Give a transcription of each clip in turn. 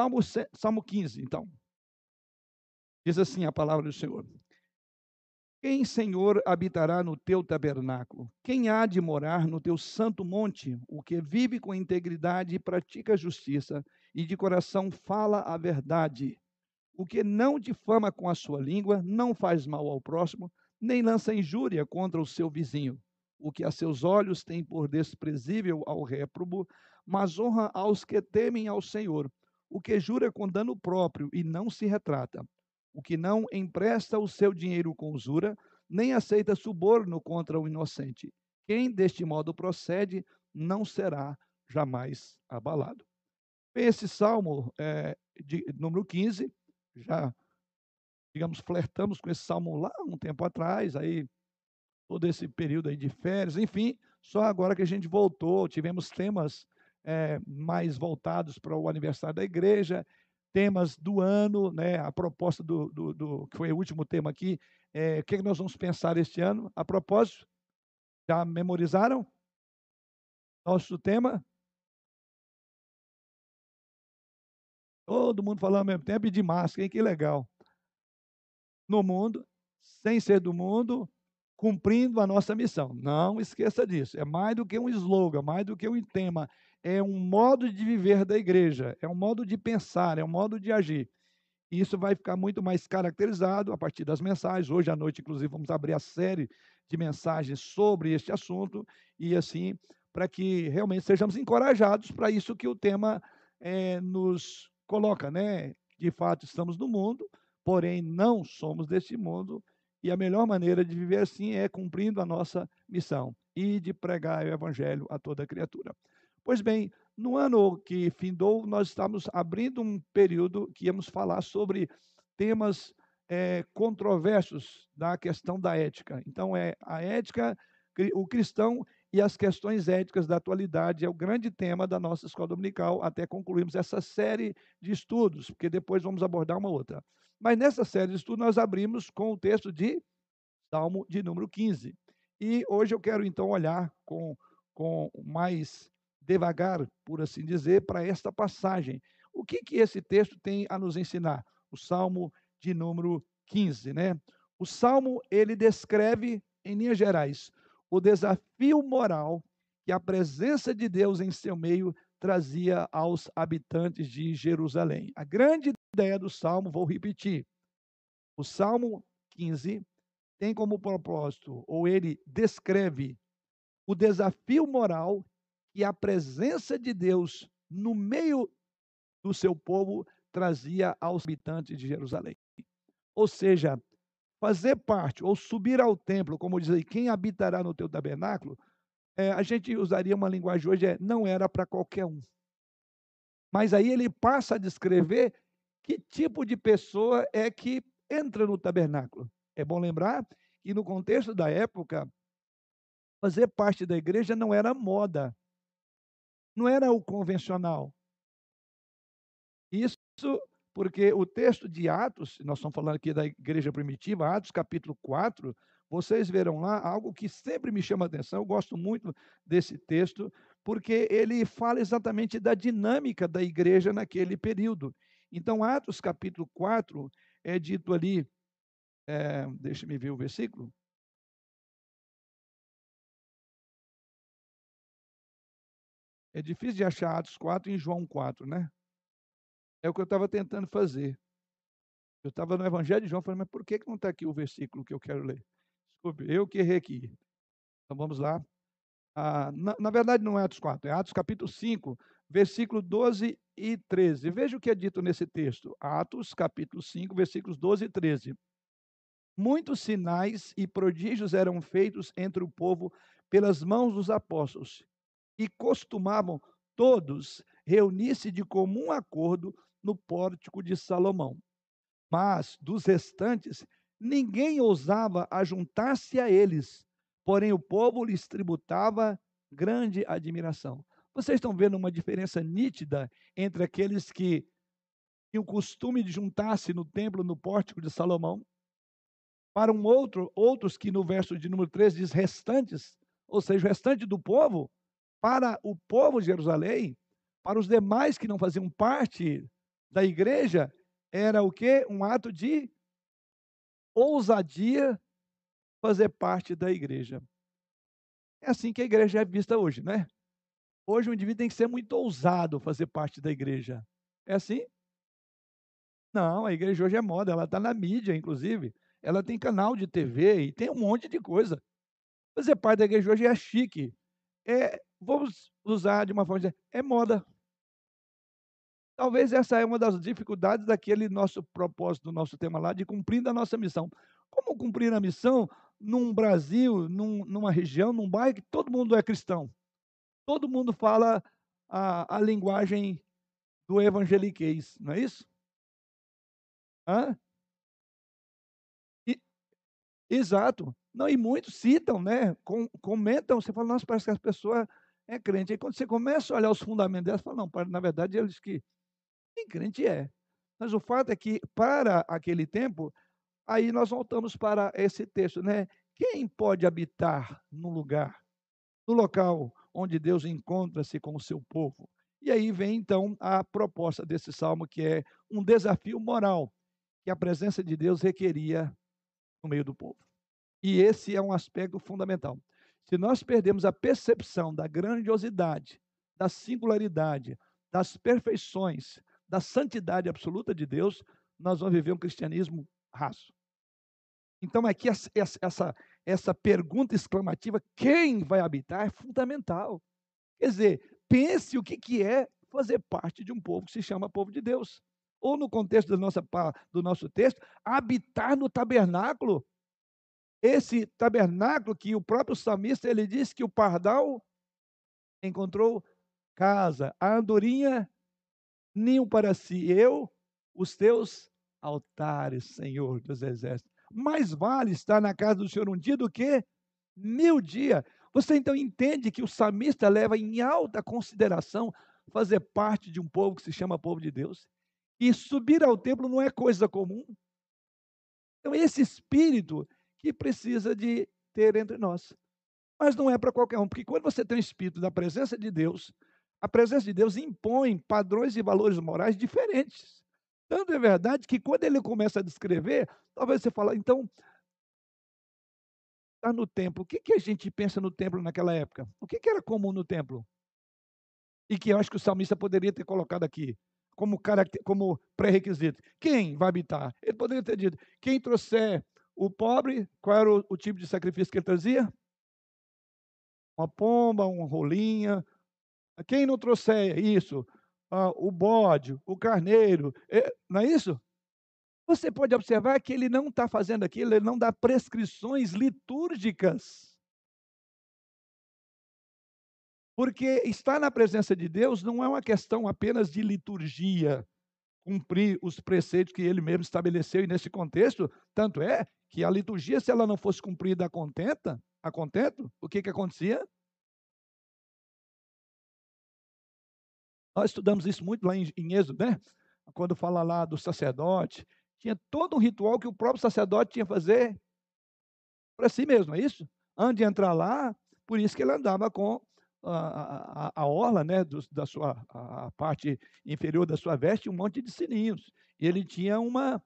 Salmo, Salmo 15, então. Diz assim a palavra do Senhor: Quem, Senhor, habitará no teu tabernáculo? Quem há de morar no teu santo monte? O que vive com integridade e pratica justiça, e de coração fala a verdade. O que não difama com a sua língua, não faz mal ao próximo, nem lança injúria contra o seu vizinho. O que a seus olhos tem por desprezível ao réprobo, mas honra aos que temem ao Senhor. O que jura com dano próprio e não se retrata o que não empresta o seu dinheiro com usura, nem aceita suborno contra o inocente. Quem deste modo procede não será jamais abalado. Esse salmo é, de número 15, já, digamos, flertamos com esse salmo lá um tempo atrás, aí todo esse período aí de férias, enfim, só agora que a gente voltou, tivemos temas é, mais voltados para o aniversário da igreja, temas do ano, né? A proposta do, do, do que foi o último tema aqui, é, o que, é que nós vamos pensar este ano? A propósito, já memorizaram nosso tema? Todo mundo falando ao mesmo tempo e de máscara, hein? que legal. No mundo, sem ser do mundo, cumprindo a nossa missão. Não esqueça disso. É mais do que um slogan, mais do que um tema é um modo de viver da igreja, é um modo de pensar, é um modo de agir. E isso vai ficar muito mais caracterizado a partir das mensagens. Hoje à noite, inclusive, vamos abrir a série de mensagens sobre este assunto e assim, para que realmente sejamos encorajados para isso que o tema é, nos coloca, né? De fato, estamos no mundo, porém não somos deste mundo, e a melhor maneira de viver assim é cumprindo a nossa missão e de pregar o evangelho a toda criatura. Pois bem, no ano que findou, nós estamos abrindo um período que íamos falar sobre temas é, controversos da questão da ética. Então, é a ética, o cristão e as questões éticas da atualidade é o grande tema da nossa escola dominical, até concluirmos essa série de estudos, porque depois vamos abordar uma outra. Mas nessa série de estudos, nós abrimos com o texto de Salmo de número 15. E hoje eu quero, então, olhar com, com mais devagar, por assim dizer, para esta passagem. O que, que esse texto tem a nos ensinar? O Salmo de número 15, né? O Salmo, ele descreve, em linhas gerais, o desafio moral que a presença de Deus em seu meio trazia aos habitantes de Jerusalém. A grande ideia do Salmo, vou repetir, o Salmo 15 tem como propósito, ou ele descreve, o desafio moral que a presença de Deus no meio do seu povo trazia aos habitantes de Jerusalém. Ou seja, fazer parte ou subir ao templo, como diz aí, quem habitará no teu tabernáculo, é, a gente usaria uma linguagem hoje, é, não era para qualquer um. Mas aí ele passa a descrever que tipo de pessoa é que entra no tabernáculo. É bom lembrar que no contexto da época, fazer parte da igreja não era moda, não era o convencional. Isso porque o texto de Atos, nós estamos falando aqui da igreja primitiva, Atos capítulo 4, vocês verão lá algo que sempre me chama a atenção, eu gosto muito desse texto, porque ele fala exatamente da dinâmica da igreja naquele período. Então, Atos capítulo 4 é dito ali, é, deixa-me ver o versículo, É difícil de achar Atos 4 em João 4, né? É o que eu estava tentando fazer. Eu estava no Evangelho de João, falei, mas por que, que não está aqui o versículo que eu quero ler? Desculpe, eu que errei aqui. Então vamos lá. Ah, na, na, verdade, não é Atos 4, é Atos capítulo 5, versículo 12 e 13. Veja o que é dito nesse texto. Atos capítulo 5, versículos 12 e 13. Muitos sinais e prodígios eram feitos entre o povo pelas mãos dos apóstolos e costumavam todos reunir-se de comum acordo no pórtico de Salomão. Mas dos restantes, ninguém ousava ajuntar-se a eles, porém o povo lhes tributava grande admiração. Vocês estão vendo uma diferença nítida entre aqueles que tinham o costume de juntar-se no templo, no pórtico de Salomão, para um outro, outros que no verso de número 3 diz restantes, ou seja, o restante do povo para o povo de Jerusalém, para os demais que não faziam parte da igreja era o quê? Um ato de ousadia fazer parte da igreja. É assim que a igreja é vista hoje, né? Hoje o indivíduo tem que ser muito ousado fazer parte da igreja. É assim? Não, a igreja hoje é moda, ela está na mídia, inclusive. Ela tem canal de TV e tem um monte de coisa. Fazer parte da igreja hoje é chique. É, vamos usar de uma forma de é moda. Talvez essa é uma das dificuldades daquele nosso propósito, do nosso tema lá, de cumprir a nossa missão. Como cumprir a missão num Brasil, num, numa região, num bairro que todo mundo é cristão? Todo mundo fala a, a linguagem do evangeliquez, não é isso? Hã? E, exato. Não, e muitos citam, né? Com, comentam, você fala, nossa, parece que as pessoas é crente. Aí quando você começa a olhar os fundamentos delas, você fala, não, na verdade, eles que nem crente é. Mas o fato é que, para aquele tempo, aí nós voltamos para esse texto, né? Quem pode habitar no lugar, no local onde Deus encontra-se com o seu povo? E aí vem então a proposta desse salmo, que é um desafio moral que a presença de Deus requeria no meio do povo. E esse é um aspecto fundamental. Se nós perdemos a percepção da grandiosidade, da singularidade, das perfeições, da santidade absoluta de Deus, nós vamos viver um cristianismo raso. Então, aqui, essa, essa pergunta exclamativa, quem vai habitar, é fundamental. Quer dizer, pense o que, que é fazer parte de um povo que se chama povo de Deus. Ou, no contexto do nosso, do nosso texto, habitar no tabernáculo. Esse tabernáculo que o próprio salmista ele disse que o pardal encontrou casa, a andorinha ninho para si, eu, os teus altares, Senhor dos exércitos. Mais vale estar na casa do Senhor um dia do que mil dias. Você então entende que o salmista leva em alta consideração fazer parte de um povo que se chama povo de Deus. E subir ao templo não é coisa comum. Então, esse espírito que precisa de ter entre nós. Mas não é para qualquer um, porque quando você tem o espírito da presença de Deus, a presença de Deus impõe padrões e valores morais diferentes. Tanto é verdade que quando ele começa a descrever, talvez você fale, então, está no templo. O que, que a gente pensa no templo naquela época? O que, que era comum no templo? E que eu acho que o salmista poderia ter colocado aqui como, como pré-requisito. Quem vai habitar? Ele poderia ter dito: quem trouxer o pobre, qual era o, o tipo de sacrifício que ele trazia? Uma pomba, uma rolinha, quem não trouxer isso, ah, o bode, o carneiro, é, não é isso? Você pode observar que ele não está fazendo aquilo, ele não dá prescrições litúrgicas. Porque estar na presença de Deus não é uma questão apenas de liturgia, cumprir os preceitos que ele mesmo estabeleceu, e nesse contexto, tanto é que a liturgia, se ela não fosse cumprida a contenta, a contento, o que, que acontecia? Nós estudamos isso muito lá em, em Êxodo, né? Quando fala lá do sacerdote, tinha todo um ritual que o próprio sacerdote tinha que fazer para si mesmo, é isso? Antes de entrar lá, por isso que ele andava com a, a, a orla, né, do, da sua a parte inferior da sua veste, um monte de sininhos. E ele tinha uma,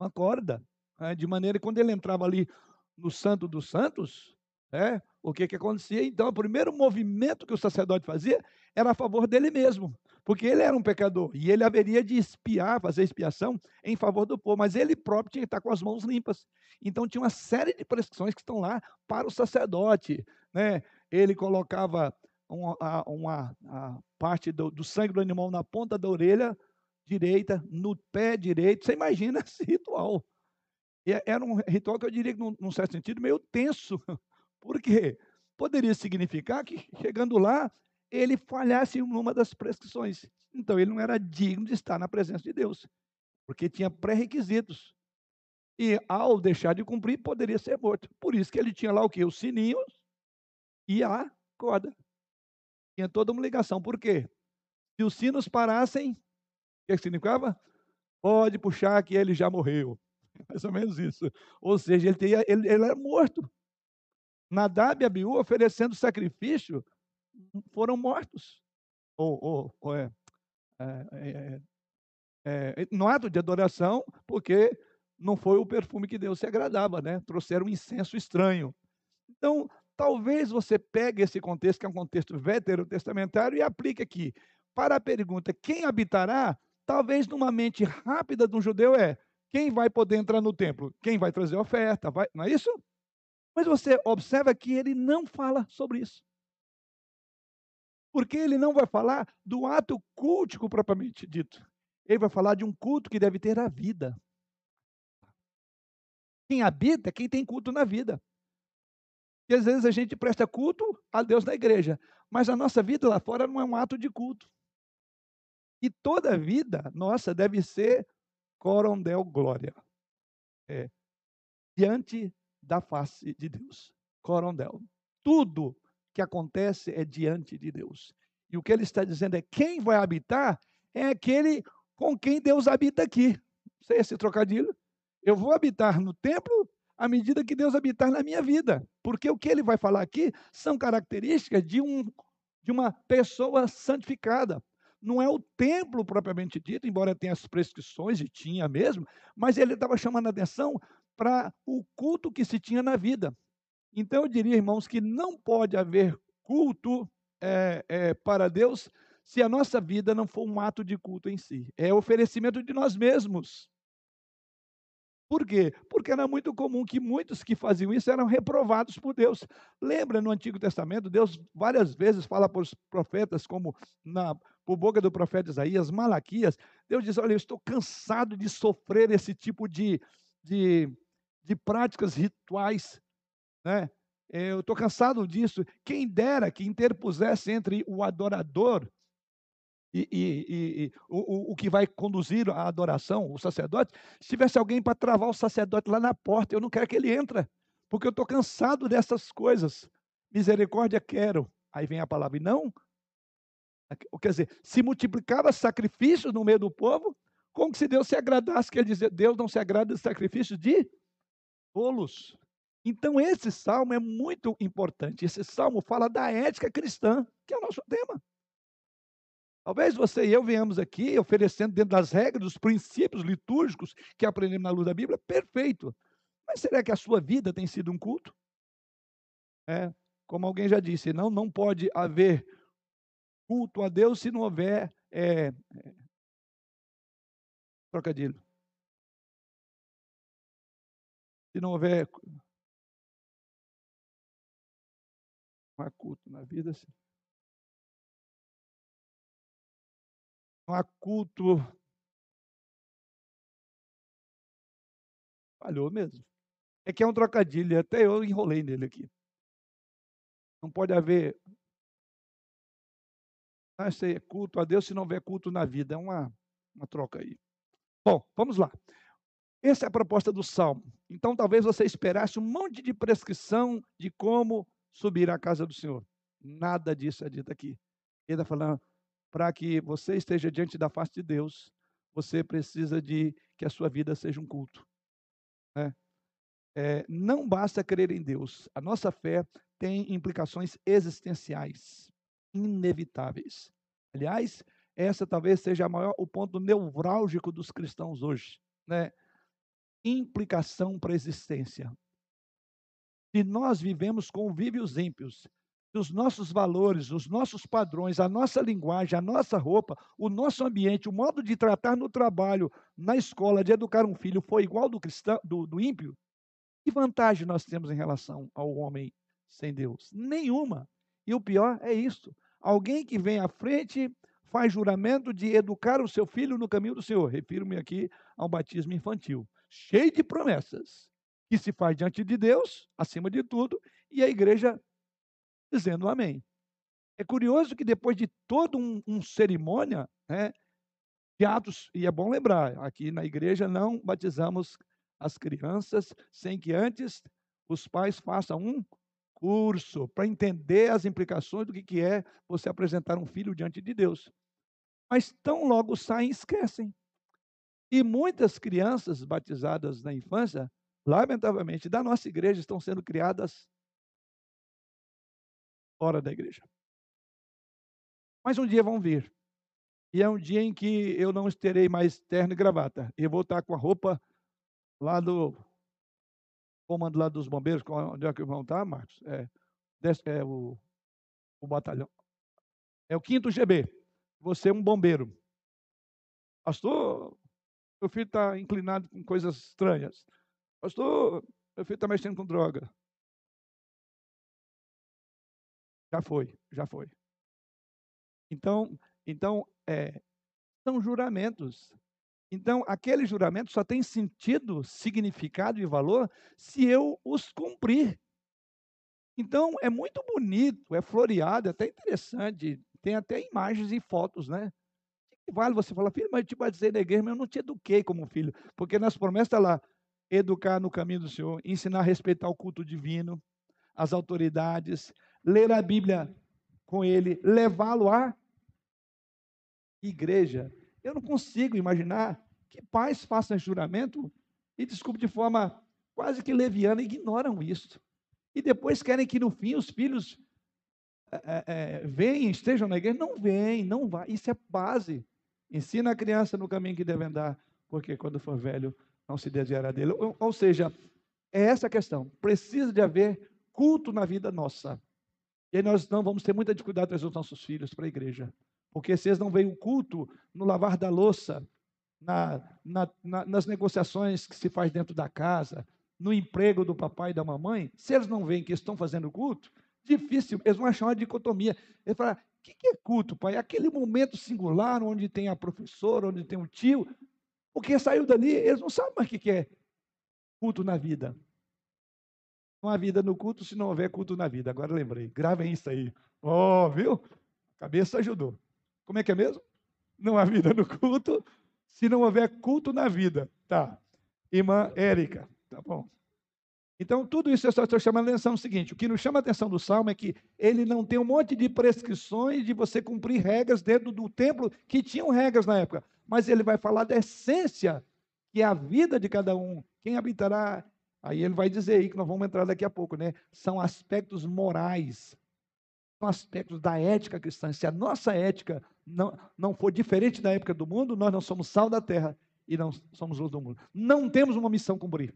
uma corda, né, de maneira que quando ele entrava ali no Santo dos Santos, é, o que, que acontecia? Então, o primeiro movimento que o sacerdote fazia era a favor dele mesmo, porque ele era um pecador e ele haveria de espiar, fazer expiação em favor do povo, mas ele próprio tinha que estar com as mãos limpas. Então, tinha uma série de prescrições que estão lá para o sacerdote. Né? Ele colocava uma, uma parte do, do sangue do animal na ponta da orelha direita, no pé direito. Você imagina esse ritual. Era um ritual que eu diria, num, num certo sentido, meio tenso por quê? Poderia significar que, chegando lá, ele falhasse em uma das prescrições. Então, ele não era digno de estar na presença de Deus, porque tinha pré-requisitos. E, ao deixar de cumprir, poderia ser morto. Por isso que ele tinha lá o quê? Os sininhos e a corda. Tinha toda uma ligação. Por quê? Se os sinos parassem, o que significava? Pode puxar que ele já morreu. Mais ou menos isso. Ou seja, ele, teria, ele, ele era morto. Nadab e Abiú, oferecendo sacrifício, foram mortos. Ou, ou, ou é, é, é, é, no ato de adoração, porque não foi o perfume que Deus se agradava, né? Trouxeram um incenso estranho. Então, talvez você pegue esse contexto, que é um contexto veterotestamentário, e aplique aqui. Para a pergunta, quem habitará? Talvez numa mente rápida de um judeu é, quem vai poder entrar no templo? Quem vai trazer oferta? Vai, não é isso? Mas você observa que ele não fala sobre isso. Porque ele não vai falar do ato cultico propriamente dito. Ele vai falar de um culto que deve ter a vida. Quem habita é quem tem culto na vida. E às vezes a gente presta culto a Deus na igreja, mas a nossa vida lá fora não é um ato de culto. E toda vida nossa deve ser corondel glória. É, diante da face de Deus. Corondel. Tudo que acontece é diante de Deus. E o que ele está dizendo é: quem vai habitar é aquele com quem Deus habita aqui. Sei esse trocadilho? Eu vou habitar no templo à medida que Deus habitar na minha vida. Porque o que ele vai falar aqui são características de, um, de uma pessoa santificada. Não é o templo propriamente dito, embora tenha as prescrições, e tinha mesmo, mas ele estava chamando a atenção para o culto que se tinha na vida. Então, eu diria, irmãos, que não pode haver culto é, é, para Deus se a nossa vida não for um ato de culto em si. É oferecimento de nós mesmos. Por quê? Porque era muito comum que muitos que faziam isso eram reprovados por Deus. Lembra no Antigo Testamento, Deus várias vezes fala para os profetas, como na, por boca do profeta Isaías, Malaquias, Deus diz: Olha, eu estou cansado de sofrer esse tipo de, de, de práticas rituais. Né? Eu estou cansado disso. Quem dera que interpusesse entre o adorador e, e, e o, o, que vai conduzir a adoração, o sacerdote, se tivesse alguém para travar o sacerdote lá na porta, eu não quero que ele entre, porque eu estou cansado dessas coisas. Misericórdia quero. Aí vem a palavra, e não. Quer dizer, se multiplicava sacrifícios no meio do povo, como se Deus se agradasse, quer dizer, Deus não se agrada de sacrifícios de tolos. Então, esse salmo é muito importante. Esse salmo fala da ética cristã, que é o nosso tema. Talvez você e eu venhamos aqui oferecendo dentro das regras, dos princípios litúrgicos que aprendemos na luz da Bíblia, perfeito. Mas será que a sua vida tem sido um culto? É, como alguém já disse, não, não pode haver culto a Deus se não houver é, é, trocadilho. Se não houver não há culto na vida, sim. Há culto. Falhou mesmo. É que é um trocadilho, até eu enrolei nele aqui. Não pode haver. Ah, é culto a Deus se não houver culto na vida. É uma, uma troca aí. Bom, vamos lá. Essa é a proposta do Salmo. Então, talvez você esperasse um monte de prescrição de como subir à casa do Senhor. Nada disso é dito aqui. Ele está falando, para que você esteja diante da face de Deus, você precisa de que a sua vida seja um culto. Né? É, não basta crer em Deus. A nossa fé tem implicações existenciais, inevitáveis. Aliás, essa talvez seja maior, o ponto nevrálgico dos cristãos hoje. Né? Implicação para a existência. Se nós vivemos convívios ímpios, os nossos valores, os nossos padrões, a nossa linguagem, a nossa roupa, o nosso ambiente, o modo de tratar no trabalho, na escola, de educar um filho, foi igual do cristão, do, do ímpio, que vantagem nós temos em relação ao homem sem Deus? Nenhuma. E o pior é isso. Alguém que vem à frente faz juramento de educar o seu filho no caminho do Senhor. Refiro-me aqui ao batismo infantil, cheio de promessas, que se faz diante de Deus, acima de tudo, e a igreja dizendo amém. É curioso que depois de todo um, um cerimônia, né, de atos, e é bom lembrar, aqui na igreja não batizamos as crianças sem que antes os pais façam um curso para entender as implicações do que, que é você apresentar um filho diante de Deus. Mas tão logo saem, esquecem. E muitas crianças batizadas na infância, lamentavelmente, da nossa igreja, estão sendo criadas fora da igreja. Mas um dia vão vir. E é um dia em que eu não terei mais terno e gravata. Eu vou estar com a roupa lá do comando lá dos bombeiros, onde é que vão estar, Marcos? É, é o, o batalhão. É o quinto GB. Você é um bombeiro. Pastor, meu filho está inclinado com coisas estranhas. Pastor, meu filho está mexendo com droga. Já foi, já foi. Então, então é, são juramentos. Então, aquele juramento só tem sentido, significado e valor se eu os cumprir. Então, é muito bonito, é floreado, é até interessante, tem até imagens e fotos, né? Vale você falar, filho, mas eu te batizei na igreja, mas eu não te eduquei como filho. Porque nas promessas está lá, educar no caminho do Senhor, ensinar a respeitar o culto divino, as autoridades, ler a Bíblia com ele, levá-lo à igreja. Eu não consigo imaginar que pais façam juramento e, desculpe, de forma quase que leviana, ignoram isso. E depois querem que no fim os filhos é, é, venham, estejam na igreja. Não vêm, não vai. Isso é base. Ensina a criança no caminho que deve andar, porque quando for velho não se desviará dele. Ou, ou seja, é essa a questão. Precisa de haver culto na vida nossa. E aí nós não vamos ter muita dificuldade de trazer os nossos filhos para a igreja. Porque se eles não veem o culto no lavar da louça, na, na, na, nas negociações que se faz dentro da casa, no emprego do papai e da mamãe, se eles não veem que estão fazendo culto, difícil, eles vão achar uma dicotomia. Eles falam, o que, que é culto, pai? É aquele momento singular onde tem a professora, onde tem um tio, porque saiu dali, eles não sabem mais o que é culto na vida. Não há vida no culto se não houver culto na vida. Agora lembrei, gravem isso aí. Oh, viu? Cabeça ajudou. Como é que é mesmo? Não há vida no culto se não houver culto na vida. Tá. Irmã Érica, tá bom. Então, tudo isso eu só estou chamando a atenção o seguinte: o que nos chama a atenção do Salmo é que ele não tem um monte de prescrições de você cumprir regras dentro do templo que tinham regras na época mas ele vai falar da essência, que é a vida de cada um. Quem habitará? Aí ele vai dizer aí, que nós vamos entrar daqui a pouco, né? São aspectos morais, são aspectos da ética cristã. Se a nossa ética não, não for diferente da época do mundo, nós não somos sal da terra e não somos luz do mundo. Não temos uma missão cumprir.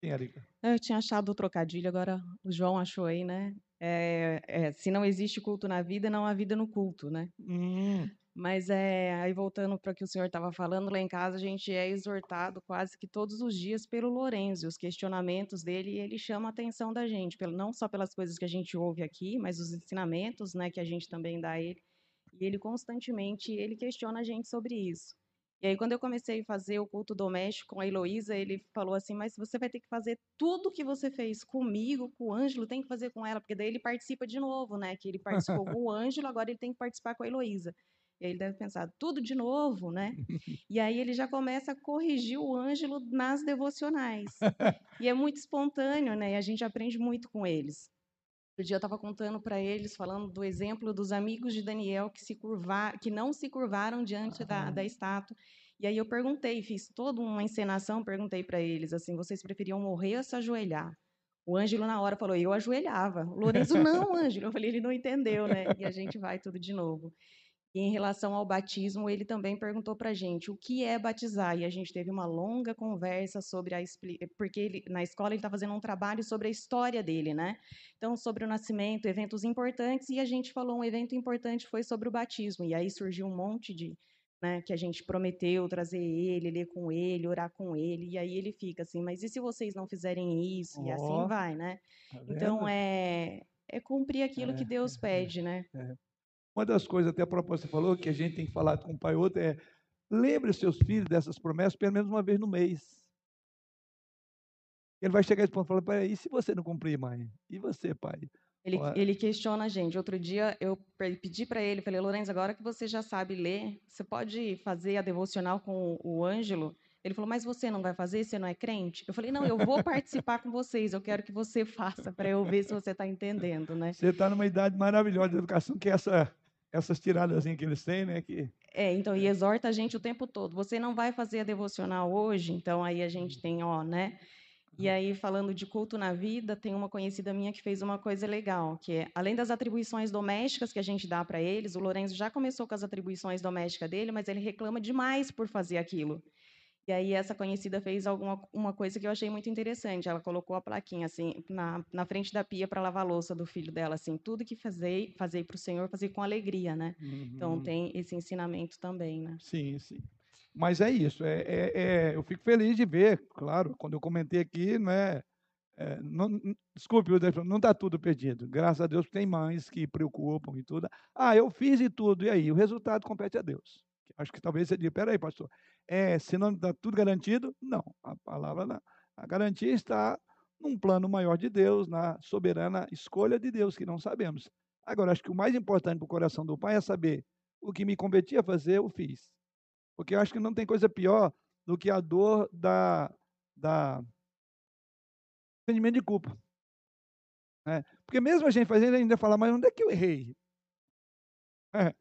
Sim, Erika. Eu tinha achado o trocadilho, agora o João achou aí, né? É, é, se não existe culto na vida, não há vida no culto, né? Hum. Mas é, aí voltando para o que o senhor estava falando, lá em casa a gente é exortado quase que todos os dias pelo Lorenzo, os questionamentos dele, e ele chama a atenção da gente, não só pelas coisas que a gente ouve aqui, mas os ensinamentos né, que a gente também dá a ele. E ele constantemente ele questiona a gente sobre isso. E aí, quando eu comecei a fazer o culto doméstico com a Heloísa, ele falou assim: Mas você vai ter que fazer tudo que você fez comigo, com o Ângelo, tem que fazer com ela, porque daí ele participa de novo, né? Que ele participou com o Ângelo, agora ele tem que participar com a Heloísa. E aí ele deve pensar, tudo de novo, né? E aí ele já começa a corrigir o Ângelo nas devocionais. E é muito espontâneo, né? E a gente aprende muito com eles. Outro dia eu estava contando para eles, falando do exemplo dos amigos de Daniel que, se curvar, que não se curvaram diante da, da estátua. E aí eu perguntei, fiz toda uma encenação, perguntei para eles assim, vocês preferiam morrer ou se ajoelhar? O Ângelo, na hora, falou, eu ajoelhava. O Lourenço, não, Ângelo. Eu falei, ele não entendeu, né? E a gente vai tudo de novo. E em relação ao batismo, ele também perguntou para a gente o que é batizar. E a gente teve uma longa conversa sobre a. Porque ele, na escola ele está fazendo um trabalho sobre a história dele, né? Então, sobre o nascimento, eventos importantes. E a gente falou um evento importante foi sobre o batismo. E aí surgiu um monte de. Né, que a gente prometeu trazer ele, ler com ele, orar com ele, e aí ele fica assim, mas e se vocês não fizerem isso? Oh, e assim vai, né? Tá então é, é cumprir aquilo é, que Deus é, pede, né? Uma das coisas, até a você falou, que a gente tem falado com um pai outro, é lembre seus filhos dessas promessas pelo menos uma vez no mês. Ele vai chegar esse ponto e falar, e se você não cumprir, mãe? E você, pai? Ele, ele questiona a gente. Outro dia eu pedi para ele, falei, Lourenço, agora que você já sabe ler, você pode fazer a devocional com o Ângelo? Ele falou, mas você não vai fazer? Você não é crente? Eu falei, não, eu vou participar com vocês. Eu quero que você faça para eu ver se você está entendendo, né? Você está numa idade maravilhosa de educação, que é essa essas tiradas que eles têm, né? Que... É, então, e exorta a gente o tempo todo. Você não vai fazer a devocional hoje, então aí a gente tem, ó, né? E aí, falando de culto na vida, tem uma conhecida minha que fez uma coisa legal, que é, além das atribuições domésticas que a gente dá para eles, o Lourenço já começou com as atribuições domésticas dele, mas ele reclama demais por fazer aquilo. E aí essa conhecida fez alguma uma coisa que eu achei muito interessante. Ela colocou a plaquinha assim na, na frente da pia para lavar a louça do filho dela, assim, tudo que fazer, fazer para o Senhor, fazer com alegria, né? Então, uhum. Então tem esse ensinamento também, né? Sim, sim. Mas é isso. É, é, é, eu fico feliz de ver, claro, quando eu comentei aqui, né? É, não, desculpe, não está tudo perdido. Graças a Deus tem mães que preocupam e tudo. Ah, eu fiz e tudo, e aí? O resultado compete a Deus. Acho que talvez você diga, peraí, pastor, é, se não está tudo garantido? Não, a palavra não. A garantia está num plano maior de Deus, na soberana escolha de Deus, que não sabemos. Agora, acho que o mais importante para o coração do pai é saber o que me competia fazer, eu fiz. Porque eu acho que não tem coisa pior do que a dor da, da sentimento de culpa. É, porque mesmo a gente fazendo, ainda fala, mas onde é que eu errei? É.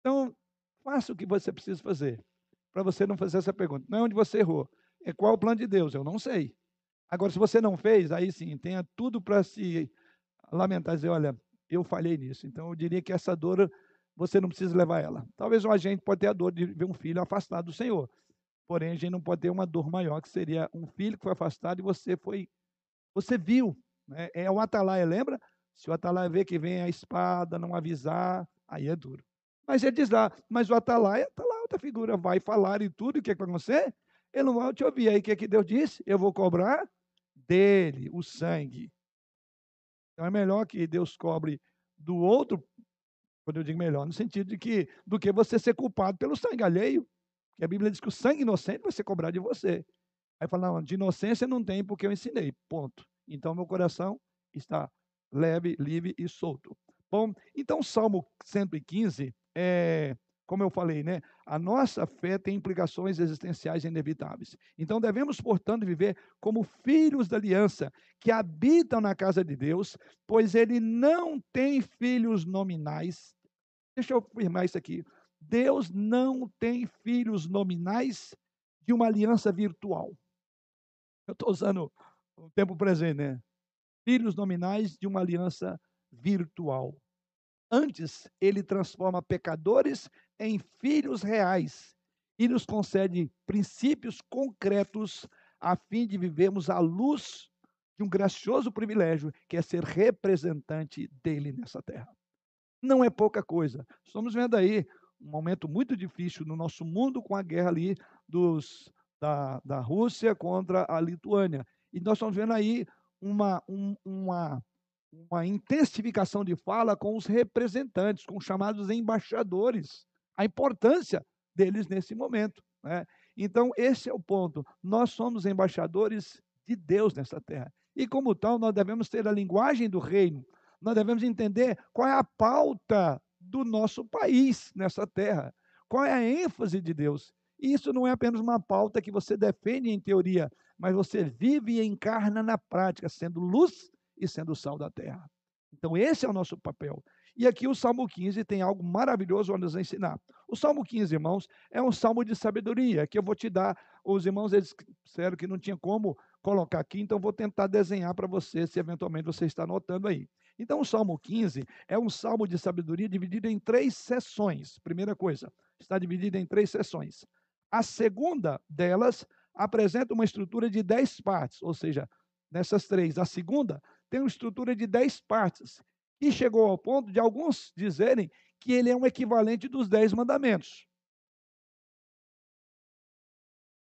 Então, faça o que você precisa fazer para você não fazer essa pergunta. Não é onde você errou, é qual o plano de Deus, eu não sei. Agora, se você não fez, aí sim, tenha tudo para se lamentar, dizer, olha, eu falhei nisso. Então, eu diria que essa dor, você não precisa levar ela. Talvez um agente pode ter a dor de ver um filho afastado do Senhor. Porém, a gente não pode ter uma dor maior, que seria um filho que foi afastado e você foi, você viu. Né? É o atalaia, lembra? Se o atalaia vê que vem a espada, não avisar, aí é duro. Mas ele diz lá, mas o atalaia está lá, outra figura vai falar e tudo, o que é vai acontecer? Ele não vai te ouvir. Aí o que, é que Deus disse? Eu vou cobrar dele o sangue. Então é melhor que Deus cobre do outro, quando eu digo melhor, no sentido de que do que você ser culpado pelo sangue alheio. Que a Bíblia diz que o sangue inocente vai ser cobrado de você. Aí fala, não, de inocência não tem porque eu ensinei. Ponto. Então meu coração está leve, livre e solto. Bom, então Salmo 115 é, como eu falei, né? A nossa fé tem implicações existenciais inevitáveis. Então devemos, portanto, viver como filhos da aliança, que habitam na casa de Deus, pois ele não tem filhos nominais. Deixa eu afirmar isso aqui. Deus não tem filhos nominais de uma aliança virtual. Eu estou usando o tempo presente, né? Filhos nominais de uma aliança virtual. Antes, ele transforma pecadores em filhos reais e nos concede princípios concretos a fim de vivermos à luz de um gracioso privilégio, que é ser representante dele nessa terra. Não é pouca coisa. Estamos vendo aí um momento muito difícil no nosso mundo com a guerra ali dos, da, da Rússia contra a Lituânia. E nós estamos vendo aí uma, um, uma uma intensificação de fala com os representantes, com os chamados embaixadores, a importância deles nesse momento. Né? Então, esse é o ponto. Nós somos embaixadores de Deus nessa terra. E, como tal, nós devemos ter a linguagem do reino, nós devemos entender qual é a pauta do nosso país nessa terra, qual é a ênfase de Deus. E isso não é apenas uma pauta que você defende em teoria, mas você vive e encarna na prática, sendo luz e sendo sal da terra. Então, esse é o nosso papel. E aqui o Salmo 15 tem algo maravilhoso a nos ensinar. O Salmo 15, irmãos, é um salmo de sabedoria que eu vou te dar. Os irmãos eles disseram que não tinha como colocar aqui, então vou tentar desenhar para você, se eventualmente você está anotando aí. Então, o Salmo 15 é um salmo de sabedoria dividido em três sessões. Primeira coisa, está dividido em três sessões. A segunda delas apresenta uma estrutura de dez partes, ou seja, nessas três. A segunda tem uma estrutura de dez partes, e chegou ao ponto de alguns dizerem que ele é um equivalente dos dez mandamentos.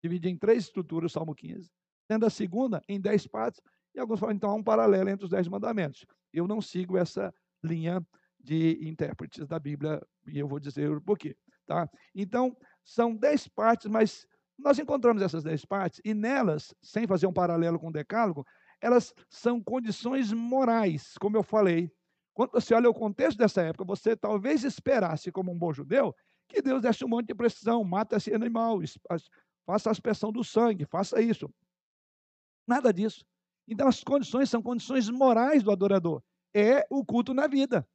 Divide em três estruturas o Salmo 15, sendo a segunda em dez partes, e alguns falam, então, há um paralelo entre os dez mandamentos. Eu não sigo essa linha de intérpretes da Bíblia, e eu vou dizer o porquê. Tá? Então, são dez partes, mas nós encontramos essas dez partes, e nelas, sem fazer um paralelo com o decálogo, elas são condições morais, como eu falei. Quando você olha o contexto dessa época, você talvez esperasse, como um bom judeu, que Deus desse um monte de precisão, mata esse animal, faça a aspersão do sangue, faça isso. Nada disso. Então, as condições são condições morais do adorador. É o culto na vida.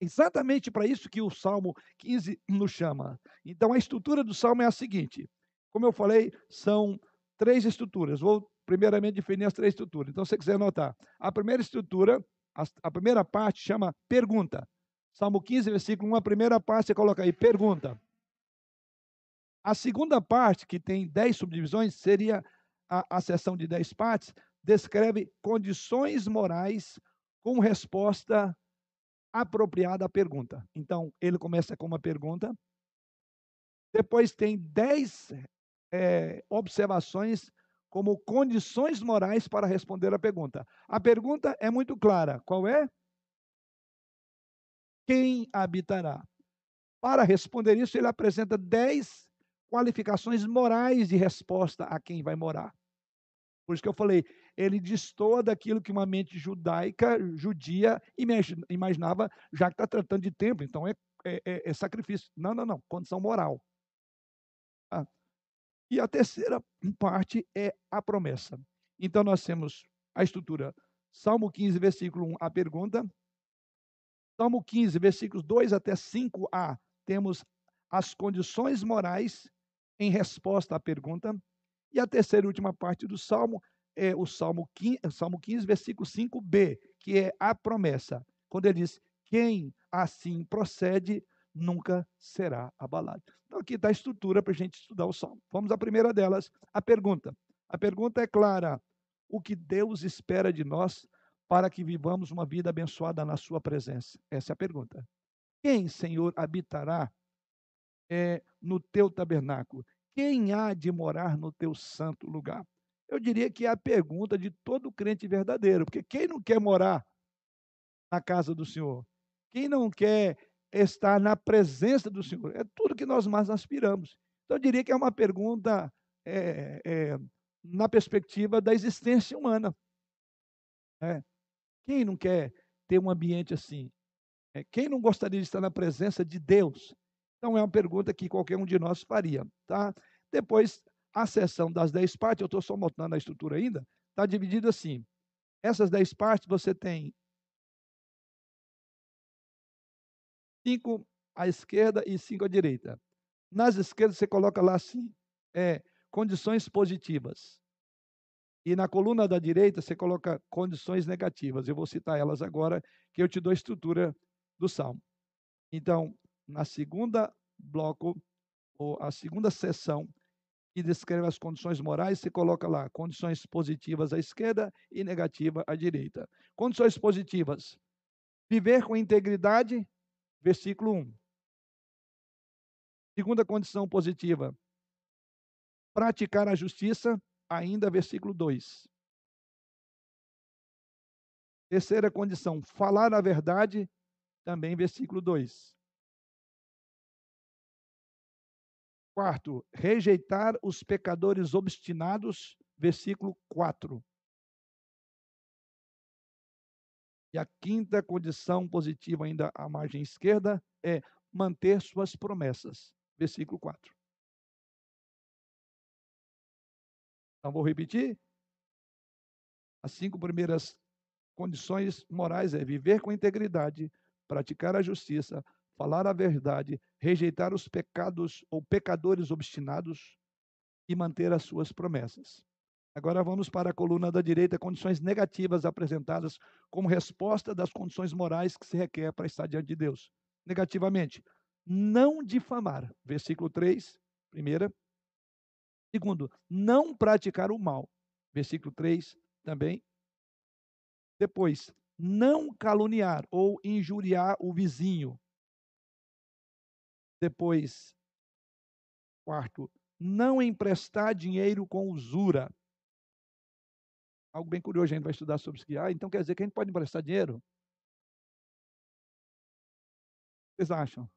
Exatamente para isso que o Salmo 15 nos chama. Então, a estrutura do Salmo é a seguinte: como eu falei, são três estruturas. Vou primeiramente definir as três estruturas. Então, se você quiser anotar, a primeira estrutura, a, primeira parte chama pergunta. Salmo 15, versículo 1, a primeira parte você coloca aí, pergunta. A segunda parte, que tem dez subdivisões, seria a, a seção de dez partes, descreve condições morais com resposta apropriada à pergunta. Então, ele começa com uma pergunta, depois tem dez é, observações como condições morais para responder a pergunta. A pergunta é muito clara: qual é? Quem habitará? Para responder isso, ele apresenta dez qualificações morais de resposta a quem vai morar. Por isso que eu falei, ele destoa daquilo que uma mente judaica, judia, imaginava, já que está tratando de templo, então é, é, é, sacrifício. Não, não, não, condição moral. Ah. E a terceira parte é a promessa. Então nós temos a estrutura. Salmo 15, versículo 1, a pergunta. Salmo 15, versículos 2 até 5a, temos as condições morais em resposta à pergunta. E a terceira e última parte do Salmo é o Salmo 15, Salmo 15 versículo 5b, que é a promessa. Quando ele diz: Quem assim procede nunca será abalado. Então, aqui está a estrutura para a gente estudar o Salmo. Vamos à primeira delas, a pergunta. A pergunta é clara: o que Deus espera de nós para que vivamos uma vida abençoada na Sua presença? Essa é a pergunta. Quem, Senhor, habitará é, no teu tabernáculo? Quem há de morar no teu santo lugar? Eu diria que é a pergunta de todo crente verdadeiro, porque quem não quer morar na casa do Senhor? Quem não quer estar na presença do Senhor? É tudo que nós mais aspiramos. Então, eu diria que é uma pergunta é, é, na perspectiva da existência humana. É. Quem não quer ter um ambiente assim? É, quem não gostaria de estar na presença de Deus? Então, é uma pergunta que qualquer um de nós faria. Tá? Depois, a seção das dez partes, eu estou só mostrando a estrutura ainda, está dividido assim. Essas dez partes você tem cinco à esquerda e cinco à direita. Nas esquerdas você coloca lá assim, é, condições positivas. E na coluna da direita você coloca condições negativas. Eu vou citar elas agora, que eu te dou a estrutura do salmo. Então, na segunda bloco, ou a segunda sessão, que descreve as condições morais, se coloca lá condições positivas à esquerda e negativa à direita. Condições positivas: viver com integridade, versículo 1. Segunda condição positiva: praticar a justiça, ainda versículo 2. Terceira condição: falar a verdade, também versículo 2. Quarto, rejeitar os pecadores obstinados, versículo 4. E a quinta condição positiva, ainda à margem esquerda, é manter suas promessas, versículo 4. Então, vou repetir. As cinco primeiras condições morais é viver com integridade, praticar a justiça, falar a verdade, rejeitar os pecados ou pecadores obstinados e manter as suas promessas. Agora vamos para a coluna da direita, condições negativas apresentadas como resposta das condições morais que se requer para estar diante de Deus. Negativamente, não difamar, versículo 3, primeira. Segundo, não praticar o mal, versículo 3 também. Depois, não caluniar ou injuriar o vizinho, depois, quarto, não emprestar dinheiro com usura. Algo bem curioso, a gente vai estudar sobre isso aqui. Ah, então quer dizer que a gente pode emprestar dinheiro? Vocês acham?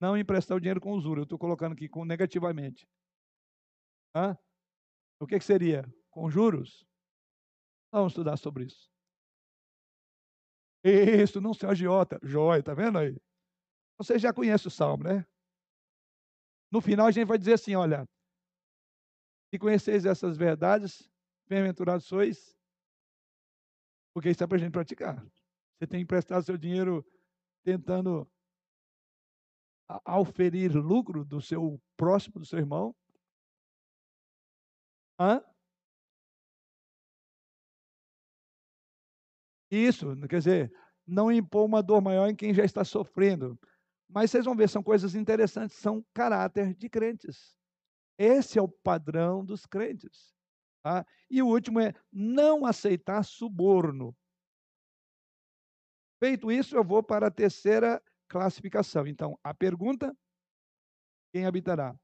Não emprestar o dinheiro com usura. Eu estou colocando aqui com negativamente. Hã? O que, que seria? Com juros? Vamos estudar sobre isso. Isso, não ser agiota. Joia, tá vendo aí? Você já conhece o salmo, né? No final a gente vai dizer assim: olha, se conheceis essas verdades, bem-aventurados sois, porque isso é para a gente praticar. Você tem que prestar seu dinheiro tentando auferir lucro do seu próximo, do seu irmão. Hã? Isso, quer dizer, não impor uma dor maior em quem já está sofrendo. Mas vocês vão ver, são coisas interessantes, são caráter de crentes. Esse é o padrão dos crentes. Tá? E o último é não aceitar suborno. Feito isso, eu vou para a terceira classificação. Então, a pergunta: quem habitará?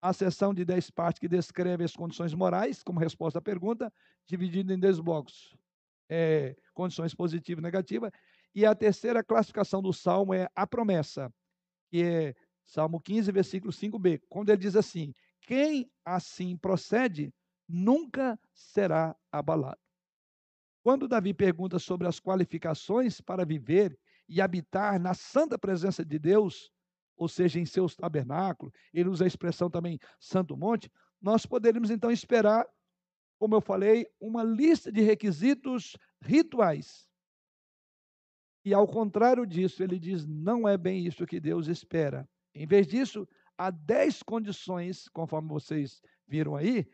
A seção de 10 partes que descreve as condições morais, como resposta à pergunta, dividida em 10 blocos. É, condições positiva e negativa. E a terceira classificação do Salmo é a promessa, que é Salmo 15, versículo 5b, quando ele diz assim: Quem assim procede, nunca será abalado. Quando Davi pergunta sobre as qualificações para viver e habitar na santa presença de Deus, ou seja, em seus tabernáculos, ele usa a expressão também Santo Monte, nós poderíamos então esperar, como eu falei, uma lista de requisitos rituais. E ao contrário disso, ele diz: não é bem isso que Deus espera. Em vez disso, há dez condições, conforme vocês viram aí,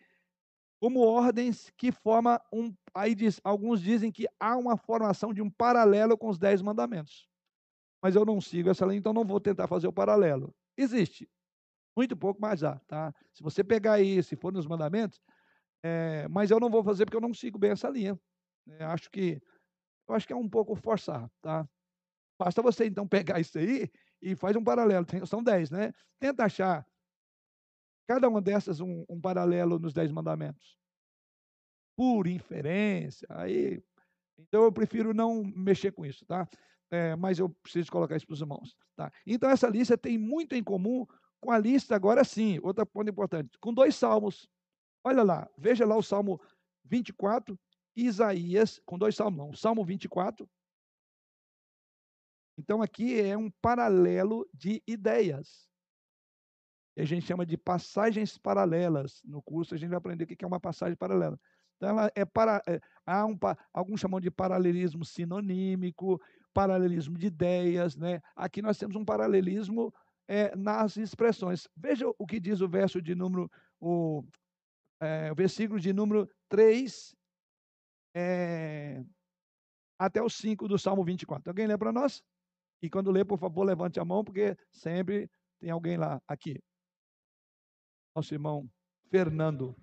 como ordens que forma um. Aí diz, alguns dizem que há uma formação de um paralelo com os dez mandamentos. Mas eu não sigo essa lei, então não vou tentar fazer o paralelo. Existe. Muito pouco, mas há, tá? Se você pegar aí, se for nos mandamentos, é, mas eu não vou fazer porque eu não sigo bem essa linha. É, acho que eu acho que é um pouco forçar, tá? Basta você então pegar isso aí e faz um paralelo. São dez, né? Tenta achar Cada uma dessas um, um paralelo nos Dez Mandamentos. Por inferência, aí. Então eu prefiro não mexer com isso, tá? É, mas eu preciso colocar isso para os irmãos. Tá? Então essa lista tem muito em comum com a lista, agora sim, outra ponto importante, com dois salmos. Olha lá, veja lá o Salmo 24, Isaías, com dois salmos, não, Salmo 24. Então aqui é um paralelo de ideias a gente chama de passagens paralelas. No curso a gente vai aprender o que é uma passagem paralela. Então, ela é para, é, há um, alguns chamam de paralelismo sinonímico, paralelismo de ideias. Né? Aqui nós temos um paralelismo é, nas expressões. Veja o que diz o verso de número, o, é, o versículo de número 3 é, até o 5 do Salmo 24. Alguém lê para nós? E quando lê, por favor, levante a mão, porque sempre tem alguém lá aqui nosso irmão Fernando.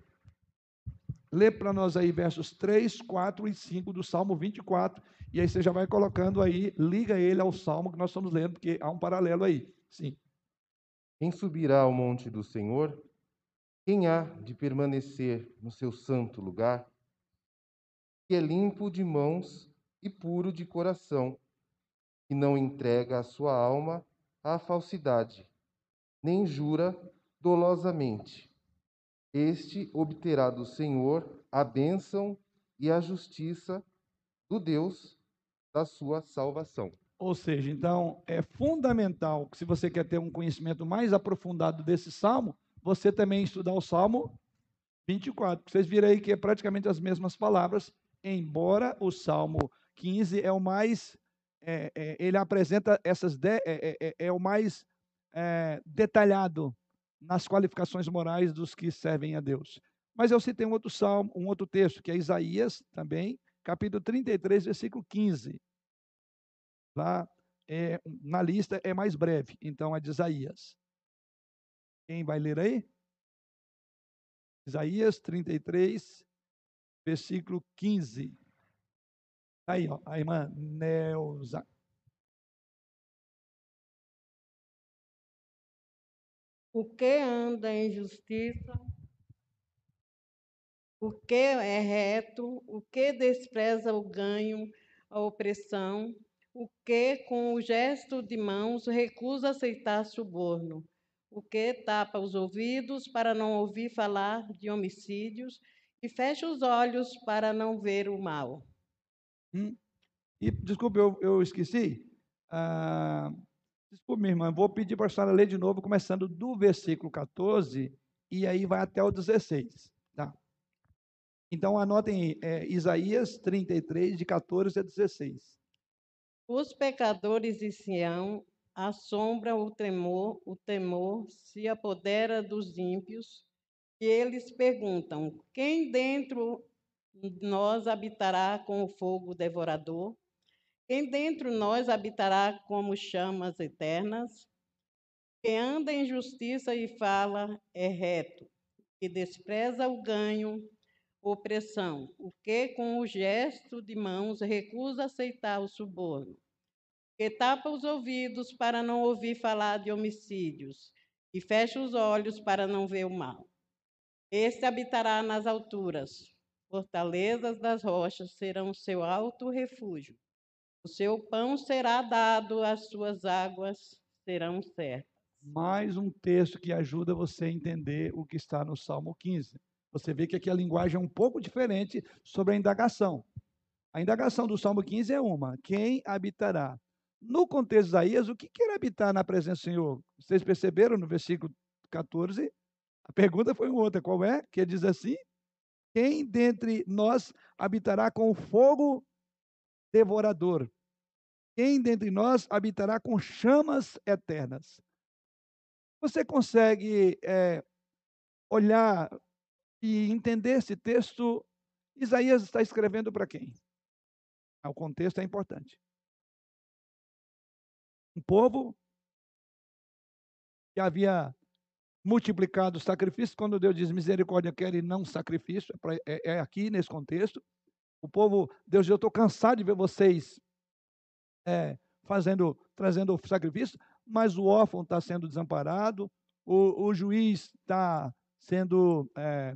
Lê para nós aí versos 3, 4 e 5 do Salmo 24. E aí você já vai colocando aí, liga ele ao Salmo que nós estamos lendo, porque há um paralelo aí. Sim. Quem subirá ao monte do Senhor? Quem há de permanecer no seu santo lugar? Que é limpo de mãos e puro de coração, que não entrega a sua alma à falsidade, nem jura dolosamente. Este obterá do Senhor a bênção e a justiça do Deus da sua salvação. Ou seja, então é fundamental que se você quer ter um conhecimento mais aprofundado desse salmo, você também estudar o Salmo 24. Vocês viram aí que é praticamente as mesmas palavras, embora o Salmo 15 é o mais, é, é, ele apresenta essas, de, é, é, é, é o mais é, detalhado nas qualificações morais dos que servem a Deus. Mas eu citei um outro salmo, um outro texto, que é Isaías também, capítulo 33, versículo 15. Lá na lista é mais breve, então é de Isaías. Quem vai ler aí? Isaías 33, versículo 15. Aí, ó, a irmã Neuza. O que anda em justiça, o que é reto, o que despreza o ganho, a opressão, o que, com o gesto de mãos, recusa aceitar suborno, o que tapa os ouvidos para não ouvir falar de homicídios e fecha os olhos para não ver o mal. Hum. E, desculpe, eu, eu esqueci. Ah, minha irmã, vou pedir para a senhora ler de novo, começando do versículo 14 e aí vai até o 16. Tá? Então, anotem é, Isaías 33, de 14 a 16. Os pecadores de Sião assombram o temor, o temor se apodera dos ímpios, E eles perguntam: Quem dentro de nós habitará com o fogo devorador? Quem dentro de nós habitará como chamas eternas? Quem anda em justiça e fala é reto, que despreza o ganho, opressão, o que com o gesto de mãos recusa aceitar o suborno, que tapa os ouvidos para não ouvir falar de homicídios e fecha os olhos para não ver o mal. Este habitará nas alturas, fortalezas das rochas serão seu alto refúgio. O seu pão será dado, as suas águas serão certas. Mais um texto que ajuda você a entender o que está no Salmo 15. Você vê que aqui a linguagem é um pouco diferente sobre a indagação. A indagação do Salmo 15 é uma: quem habitará? No contexto de Isaías, o que quer habitar na presença do Senhor? Vocês perceberam no versículo 14? A pergunta foi outra: qual é? Que diz assim: quem dentre nós habitará com fogo devorador? Quem dentre nós habitará com chamas eternas? Você consegue é, olhar e entender esse texto? Isaías está escrevendo para quem? O contexto é importante. Um povo que havia multiplicado os sacrifícios, quando Deus diz misericórdia quer e não sacrifício, é, é, é aqui nesse contexto. O povo, Deus, eu estou cansado de ver vocês é, fazendo, trazendo sacrifício, mas o órfão está sendo desamparado, o, o juiz está sendo, é,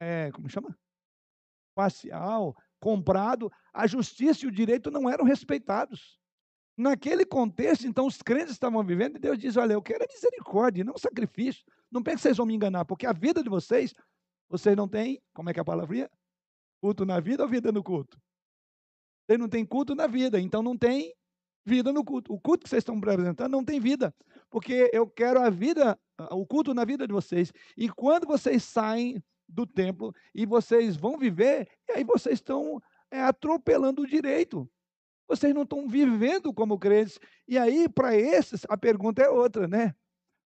é, como chama? Parcial, comprado, a justiça e o direito não eram respeitados. Naquele contexto, então, os crentes estavam vivendo e Deus diz: Olha, eu quero é misericórdia, não sacrifício. Não pense que vocês vão me enganar, porque a vida de vocês, vocês não têm, como é que é a palavrinha? Culto na vida ou vida no culto? Vocês não têm culto na vida, então não tem vida no culto. O culto que vocês estão apresentando não tem vida, porque eu quero a vida, o culto na vida de vocês. E quando vocês saem do templo e vocês vão viver, e aí vocês estão é, atropelando o direito. Vocês não estão vivendo como crentes. E aí, para esses, a pergunta é outra, né?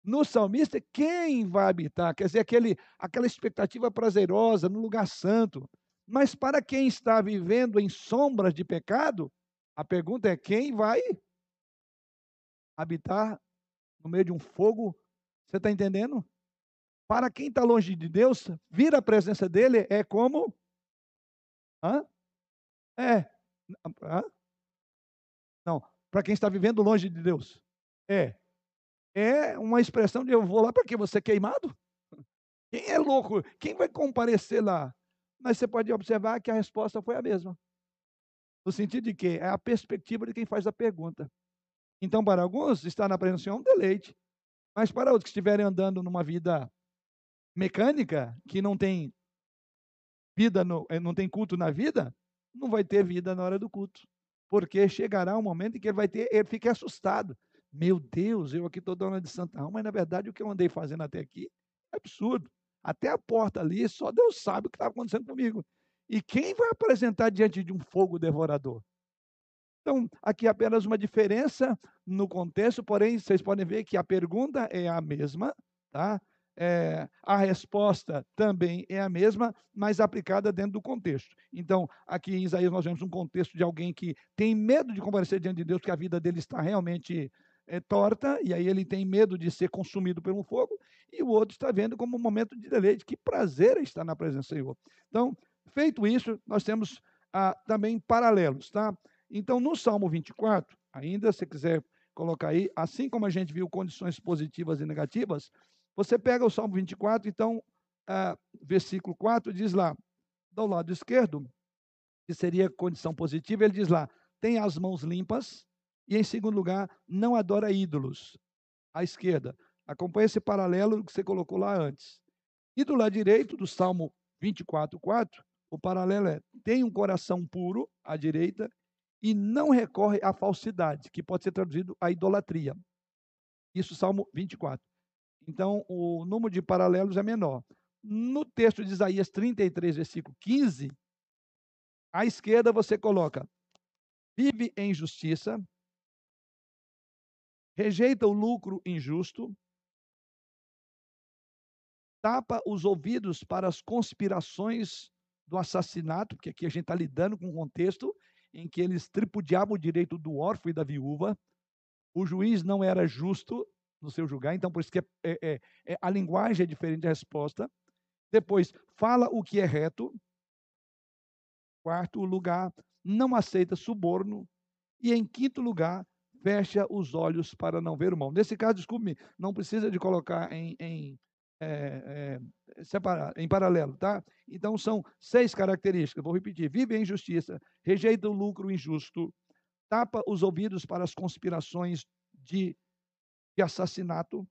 No salmista, quem vai habitar? Quer dizer, aquele, aquela expectativa prazerosa no lugar santo. Mas para quem está vivendo em sombras de pecado, a pergunta é: quem vai habitar no meio de um fogo? Você está entendendo? Para quem está longe de Deus, vir a presença dele é como. Hã? É. Hã? Para quem está vivendo longe de Deus. É. É uma expressão de eu vou lá para que você é queimado? Quem é louco? Quem vai comparecer lá? Mas você pode observar que a resposta foi a mesma. No sentido de que é a perspectiva de quem faz a pergunta. Então, para alguns, estar na presença é um deleite. Mas para outros que estiverem andando numa vida mecânica, que não tem vida, no, eh, não tem culto na vida, não vai ter vida na hora do culto porque chegará um momento em que ele vai ter, ele fica assustado. Meu Deus, eu aqui estou dando de Santa Alma, mas na verdade o que eu andei fazendo até aqui é absurdo. Até a porta ali, só Deus sabe o que está acontecendo comigo. E quem vai apresentar diante de um fogo devorador? Então, aqui apenas uma diferença no contexto, porém, vocês podem ver que a pergunta é a mesma, tá? É, a resposta também é a mesma, mas aplicada dentro do contexto. Então, aqui em Isaías nós vemos um contexto de alguém que tem medo de comparecer diante de Deus, porque a vida dele está realmente é, torta, e aí ele tem medo de ser consumido pelo fogo, e o outro está vendo como um momento de deleite, que prazer estar na presença do Senhor. Então, feito isso, nós temos ah, também paralelos, tá? Então, no Salmo 24, ainda, se quiser colocar aí, assim como a gente viu condições positivas e negativas, você pega o Salmo 24, então, versículo 4, diz lá, do lado esquerdo, que seria condição positiva, ele diz lá: tem as mãos limpas, e em segundo lugar, não adora ídolos. À esquerda. Acompanhe esse paralelo que você colocou lá antes. E do lado direito do Salmo 24, 4, o paralelo é: tem um coração puro, à direita, e não recorre à falsidade, que pode ser traduzido à idolatria. Isso, Salmo 24. Então, o número de paralelos é menor. No texto de Isaías 33, versículo 15, à esquerda você coloca: vive em justiça, rejeita o lucro injusto, tapa os ouvidos para as conspirações do assassinato, porque aqui a gente está lidando com um contexto em que eles tripudiavam o direito do órfão e da viúva. O juiz não era justo no seu julgar, então por isso que é, é, é, é a linguagem é diferente da resposta. Depois, fala o que é reto. Quarto lugar, não aceita suborno. E em quinto lugar, fecha os olhos para não ver o mal. Nesse caso, desculpe-me, não precisa de colocar em, em é, é, separar, em paralelo, tá? Então são seis características. Vou repetir: vive em justiça, rejeita o lucro injusto, tapa os ouvidos para as conspirações de, de assassinato,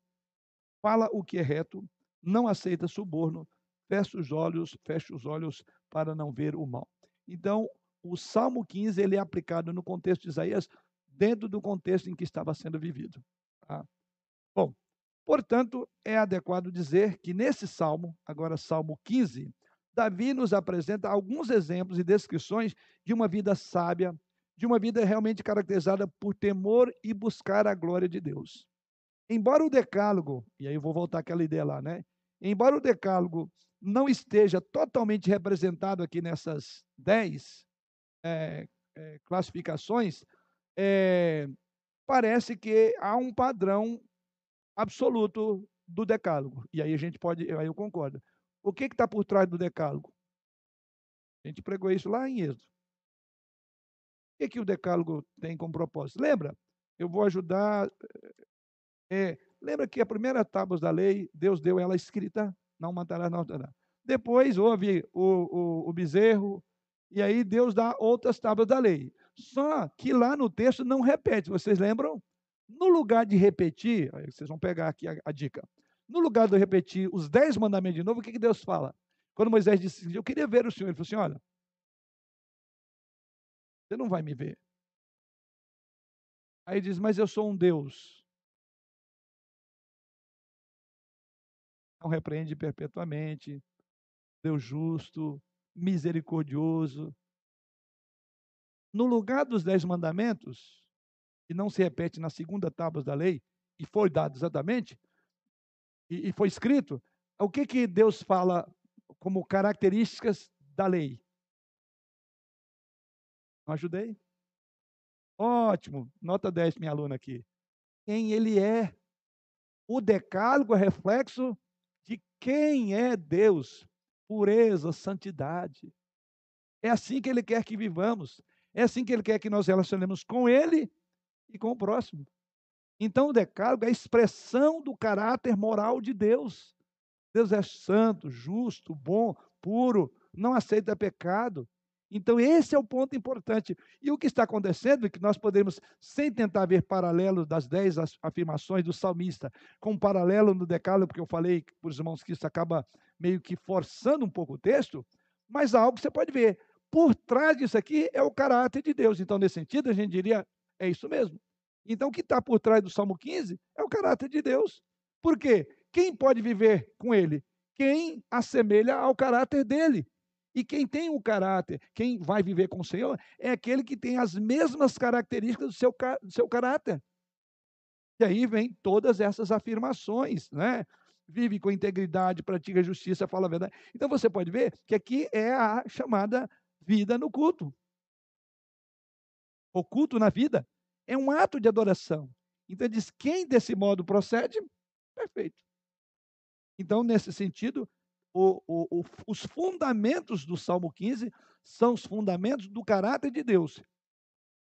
fala o que é reto, não aceita suborno, fecha os olhos, fecha os olhos para não ver o mal. Então, o Salmo 15 ele é aplicado no contexto de Isaías dentro do contexto em que estava sendo vivido. Tá? Bom, portanto, é adequado dizer que nesse salmo, agora Salmo 15, Davi nos apresenta alguns exemplos e descrições de uma vida sábia, de uma vida realmente caracterizada por temor e buscar a glória de Deus. Embora o decálogo, e aí eu vou voltar àquela ideia lá, né? Embora o decálogo não esteja totalmente representado aqui nessas dez é, é, classificações, é, parece que há um padrão absoluto do decálogo. E aí a gente pode, aí eu concordo. O que está por trás do decálogo? A gente pregou isso lá em Êxodo. O que, que o decálogo tem como propósito? Lembra? Eu vou ajudar. É, lembra que a primeira tábua da lei, Deus deu ela escrita, não matará, não matará. Depois houve o, o, o bezerro, e aí Deus dá outras tábuas da lei. Só que lá no texto não repete, vocês lembram? No lugar de repetir, vocês vão pegar aqui a, a dica. No lugar de repetir os dez mandamentos de novo, o que, que Deus fala? Quando Moisés disse, eu queria ver o Senhor, ele falou assim: olha, você não vai me ver. Aí diz, mas eu sou um Deus. Repreende perpetuamente, Deus justo, misericordioso, no lugar dos dez mandamentos, que não se repete na segunda tábua da lei, e foi dado exatamente, e, e foi escrito, o que, que Deus fala como características da lei? Não ajudei? Ótimo, nota 10, minha aluna aqui. Quem ele é. O decálogo é reflexo de quem é Deus. Pureza, santidade. É assim que ele quer que vivamos. É assim que ele quer que nós relacionemos com ele e com o próximo. Então, o decálogo é a expressão do caráter moral de Deus. Deus é santo, justo, bom, puro, não aceita pecado. Então, esse é o ponto importante. E o que está acontecendo é que nós podemos, sem tentar ver paralelo das dez afirmações do salmista, com um paralelo no decálogo, porque eu falei para os irmãos que isso acaba meio que forçando um pouco o texto, mas há algo que você pode ver por trás disso aqui é o caráter de Deus. Então, nesse sentido, a gente diria, é isso mesmo. Então, o que está por trás do Salmo 15 é o caráter de Deus. Por quê? Quem pode viver com ele? Quem assemelha ao caráter dele. E quem tem o caráter, quem vai viver com o Senhor, é aquele que tem as mesmas características do seu, do seu caráter. E aí vem todas essas afirmações, né? Vive com integridade, pratica justiça, fala a verdade. Então você pode ver que aqui é a chamada vida no culto. O culto na vida é um ato de adoração. Então, diz: quem desse modo procede, perfeito. Então, nesse sentido, o, o, os fundamentos do Salmo 15 são os fundamentos do caráter de Deus.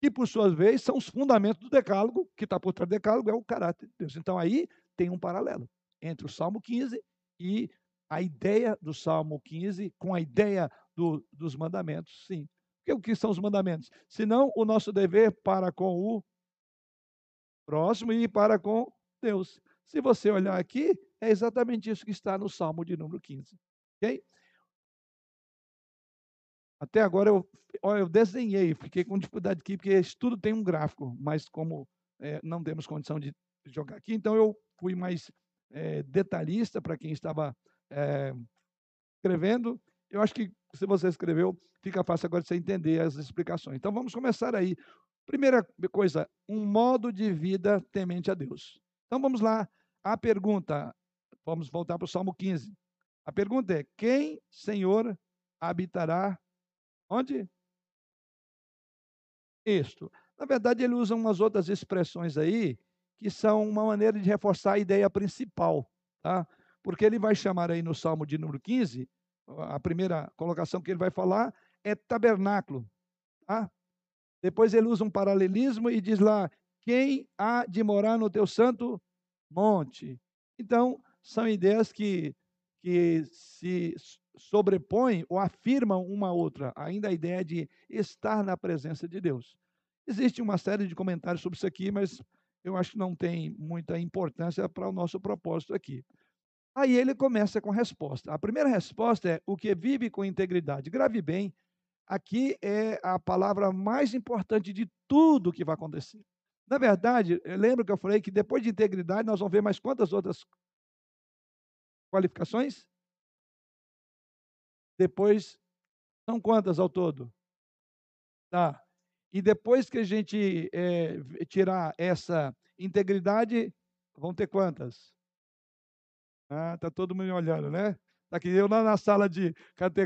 E, por sua vez, são os fundamentos do decálogo, que está por trás do decálogo, é o caráter de Deus. Então, aí tem um paralelo entre o Salmo 15 e a ideia do Salmo 15 com a ideia do, dos mandamentos, sim. O que são os mandamentos? Senão o nosso dever para com o próximo e para com Deus. Se você olhar aqui, é exatamente isso que está no Salmo de número 15. Ok? Até agora eu, eu desenhei, fiquei com dificuldade aqui, porque isso tudo tem um gráfico, mas como é, não temos condição de jogar aqui, então eu fui mais é, detalhista para quem estava é, escrevendo eu acho que se você escreveu, fica fácil agora você entender as explicações. Então vamos começar aí. Primeira coisa, um modo de vida temente a Deus. Então vamos lá. A pergunta, vamos voltar para o Salmo 15. A pergunta é: quem, Senhor, habitará onde? Isto. Na verdade, ele usa umas outras expressões aí que são uma maneira de reforçar a ideia principal, tá? Porque ele vai chamar aí no Salmo de número 15, a primeira colocação que ele vai falar é tabernáculo, tá? Depois ele usa um paralelismo e diz lá: quem há de morar no teu santo monte? Então, são ideias que, que se sobrepõem ou afirmam uma outra, ainda a ideia de estar na presença de Deus. Existe uma série de comentários sobre isso aqui, mas eu acho que não tem muita importância para o nosso propósito aqui. Aí ele começa com a resposta. A primeira resposta é o que vive com integridade. Grave bem, aqui é a palavra mais importante de tudo que vai acontecer. Na verdade, lembra que eu falei que depois de integridade nós vamos ver mais quantas outras qualificações? Depois, são quantas ao todo? Tá. E depois que a gente é, tirar essa integridade, vão ter quantas? Ah, tá todo mundo olhando, né? Tá aqui eu lá na sala de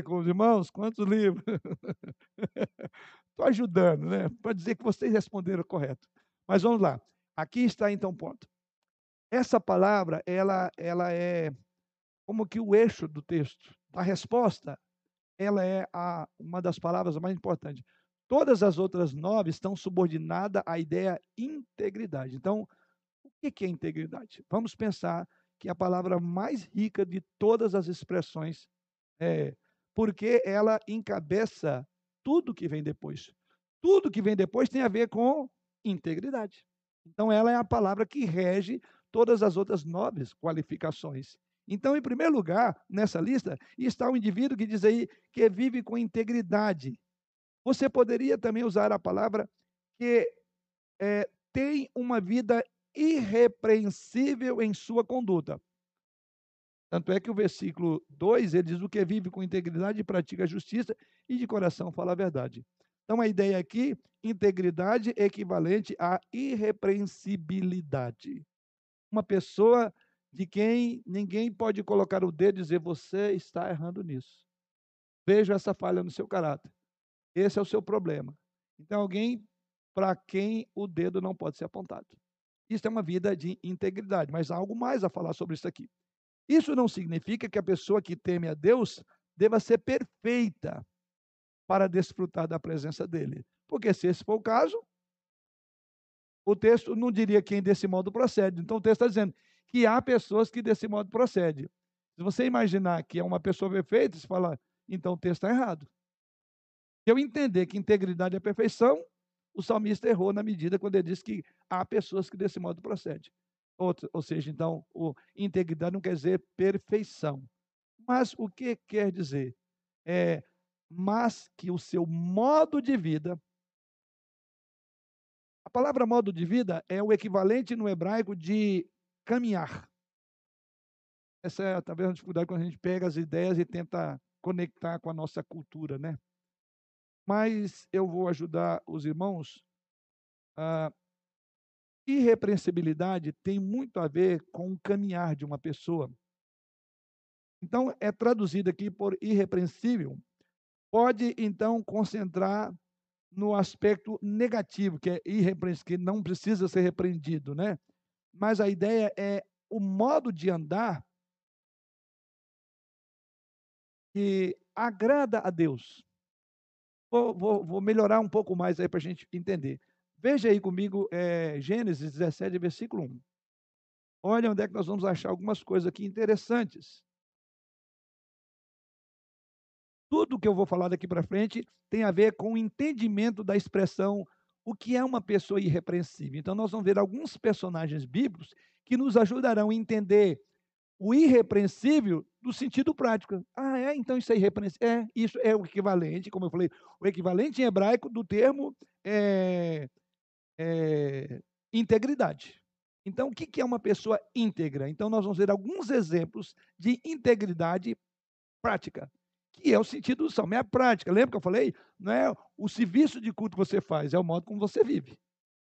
os irmãos, quantos livros? Estou ajudando, né? Para dizer que vocês responderam correto. Mas vamos lá. Aqui está então o ponto. Essa palavra, ela, ela é como que o eixo do texto. A resposta, ela é a, uma das palavras mais importantes. Todas as outras nove estão subordinadas à ideia integridade. Então, o que é integridade? Vamos pensar que é a palavra mais rica de todas as expressões, é, porque ela encabeça tudo que vem depois. Tudo que vem depois tem a ver com integridade. Então, ela é a palavra que rege todas as outras nove qualificações. Então, em primeiro lugar, nessa lista, está o indivíduo que diz aí que vive com integridade. Você poderia também usar a palavra que é, tem uma vida irrepreensível em sua conduta. Tanto é que o versículo 2, ele diz o que vive com integridade pratica a justiça e de coração fala a verdade. Então a ideia aqui, integridade equivalente a irrepreensibilidade. Uma pessoa de quem ninguém pode colocar o dedo e dizer você está errando nisso. Vejo essa falha no seu caráter. Esse é o seu problema. Então, alguém para quem o dedo não pode ser apontado. Isso é uma vida de integridade, mas há algo mais a falar sobre isso aqui. Isso não significa que a pessoa que teme a Deus deva ser perfeita para desfrutar da presença dele. Porque se esse for o caso, o texto não diria quem desse modo procede. Então o texto está dizendo que há pessoas que desse modo procedem. Se você imaginar que é uma pessoa perfeita, você fala, então o texto está errado. Se eu entender que integridade é perfeição, o salmista errou na medida quando ele disse que há pessoas que desse modo procedem. Ou, ou seja, então, o, integridade não quer dizer perfeição. Mas o que quer dizer? É, mas que o seu modo de vida. A palavra modo de vida é o equivalente no hebraico de caminhar. Essa é talvez a dificuldade quando a gente pega as ideias e tenta conectar com a nossa cultura, né? mas eu vou ajudar os irmãos. A irrepreensibilidade tem muito a ver com o caminhar de uma pessoa. Então, é traduzido aqui por irrepreensível. Pode, então, concentrar no aspecto negativo, que é irrepreensível, que não precisa ser repreendido, né? Mas a ideia é o modo de andar que agrada a Deus. Vou, vou, vou melhorar um pouco mais aí para a gente entender. Veja aí comigo é, Gênesis 17, versículo 1. Olha onde é que nós vamos achar algumas coisas aqui interessantes. Tudo que eu vou falar daqui para frente tem a ver com o entendimento da expressão o que é uma pessoa irrepreensível. Então, nós vamos ver alguns personagens bíblicos que nos ajudarão a entender o irrepreensível no sentido prático. Ah, é? Então isso é irrepreensível. É, isso é o equivalente, como eu falei, o equivalente em hebraico do termo é, é, integridade. Então, o que é uma pessoa íntegra? Então, nós vamos ver alguns exemplos de integridade prática, que é o sentido do salmo, é a prática. Lembra que eu falei? Não é o serviço de culto que você faz, é o modo como você vive.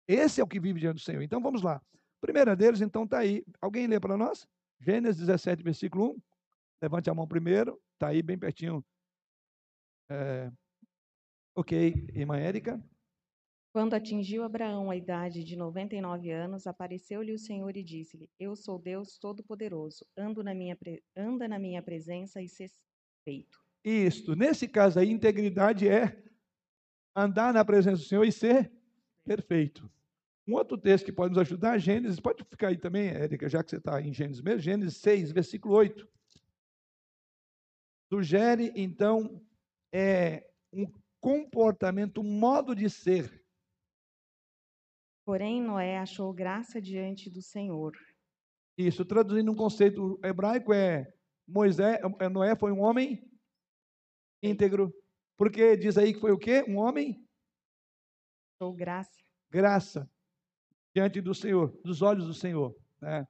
Esse é o que vive diante do Senhor. Então, vamos lá. primeira deles, então, está aí. Alguém lê para nós? Gênesis 17, versículo 1. Levante a mão primeiro, está aí bem pertinho. É, ok, irmã Érica. Quando atingiu Abraão a idade de 99 anos, apareceu-lhe o Senhor e disse-lhe: Eu sou Deus Todo-Poderoso, anda na minha presença e ser feito. Isto, nesse caso aí, integridade é andar na presença do Senhor e ser perfeito. Um outro texto que pode nos ajudar, Gênesis, pode ficar aí também, Érica, já que você está em Gênesis mesmo, Gênesis 6, versículo 8. Sugere, então, é, um comportamento, um modo de ser. Porém, Noé achou graça diante do Senhor. Isso, traduzindo um conceito hebraico, é Moisés, é, Noé foi um homem íntegro. Porque diz aí que foi o quê? Um homem? Achou graça. Graça diante do Senhor, dos olhos do Senhor. Né?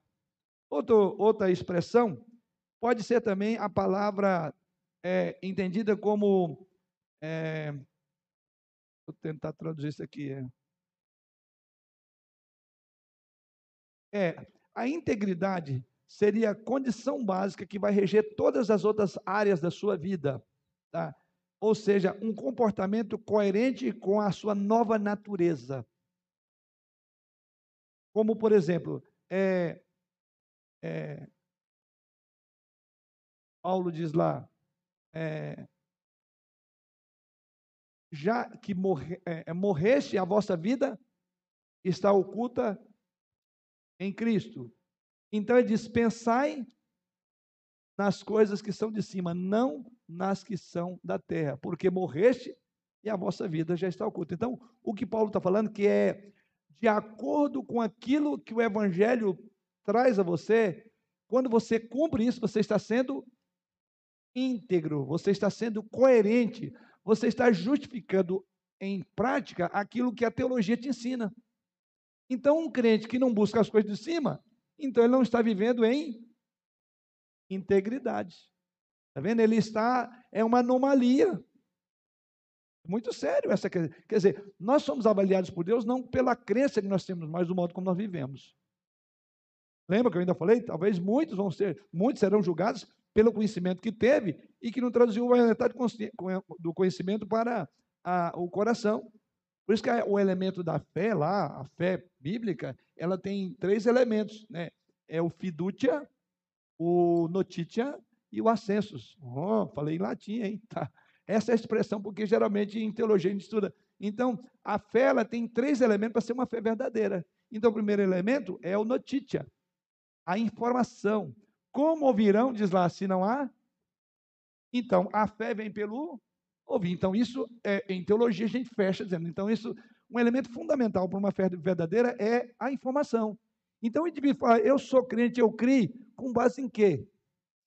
Outro, outra expressão pode ser também a palavra é, entendida como. É, vou tentar traduzir isso aqui. É, é, a integridade seria a condição básica que vai reger todas as outras áreas da sua vida. Tá? Ou seja, um comportamento coerente com a sua nova natureza. Como, por exemplo, é, é, Paulo diz lá, é, já que morre, é, é, morreste, a vossa vida está oculta em Cristo. Então ele diz: pensai nas coisas que são de cima, não nas que são da terra, porque morreste e a vossa vida já está oculta. Então, o que Paulo está falando que é de acordo com aquilo que o Evangelho traz a você, quando você cumpre isso, você está sendo íntegro, você está sendo coerente, você está justificando em prática aquilo que a teologia te ensina. Então, um crente que não busca as coisas de cima, então ele não está vivendo em integridade. Está vendo? Ele está, é uma anomalia. Muito sério essa quer dizer, nós somos avaliados por Deus não pela crença que nós temos, mas do modo como nós vivemos. Lembra que eu ainda falei? Talvez muitos vão ser, muitos serão julgados pelo conhecimento que teve e que não traduziu a realidade do conhecimento para a, o coração. Por isso que o elemento da fé lá, a fé bíblica, ela tem três elementos, né? É o fiducia, o notitia e o ascensus. Oh, falei em latim, hein? Tá. Essa é a expressão, porque geralmente em teologia a gente estuda. Então, a fé ela tem três elementos para ser uma fé verdadeira. Então, o primeiro elemento é o notícia, a informação. Como ouvirão, diz lá, se não há? Então, a fé vem pelo ouvir. Então, isso, é, em teologia, a gente fecha dizendo. Então, isso, um elemento fundamental para uma fé verdadeira é a informação. Então, o indivíduo fala, eu sou crente, eu criei, com base em quê?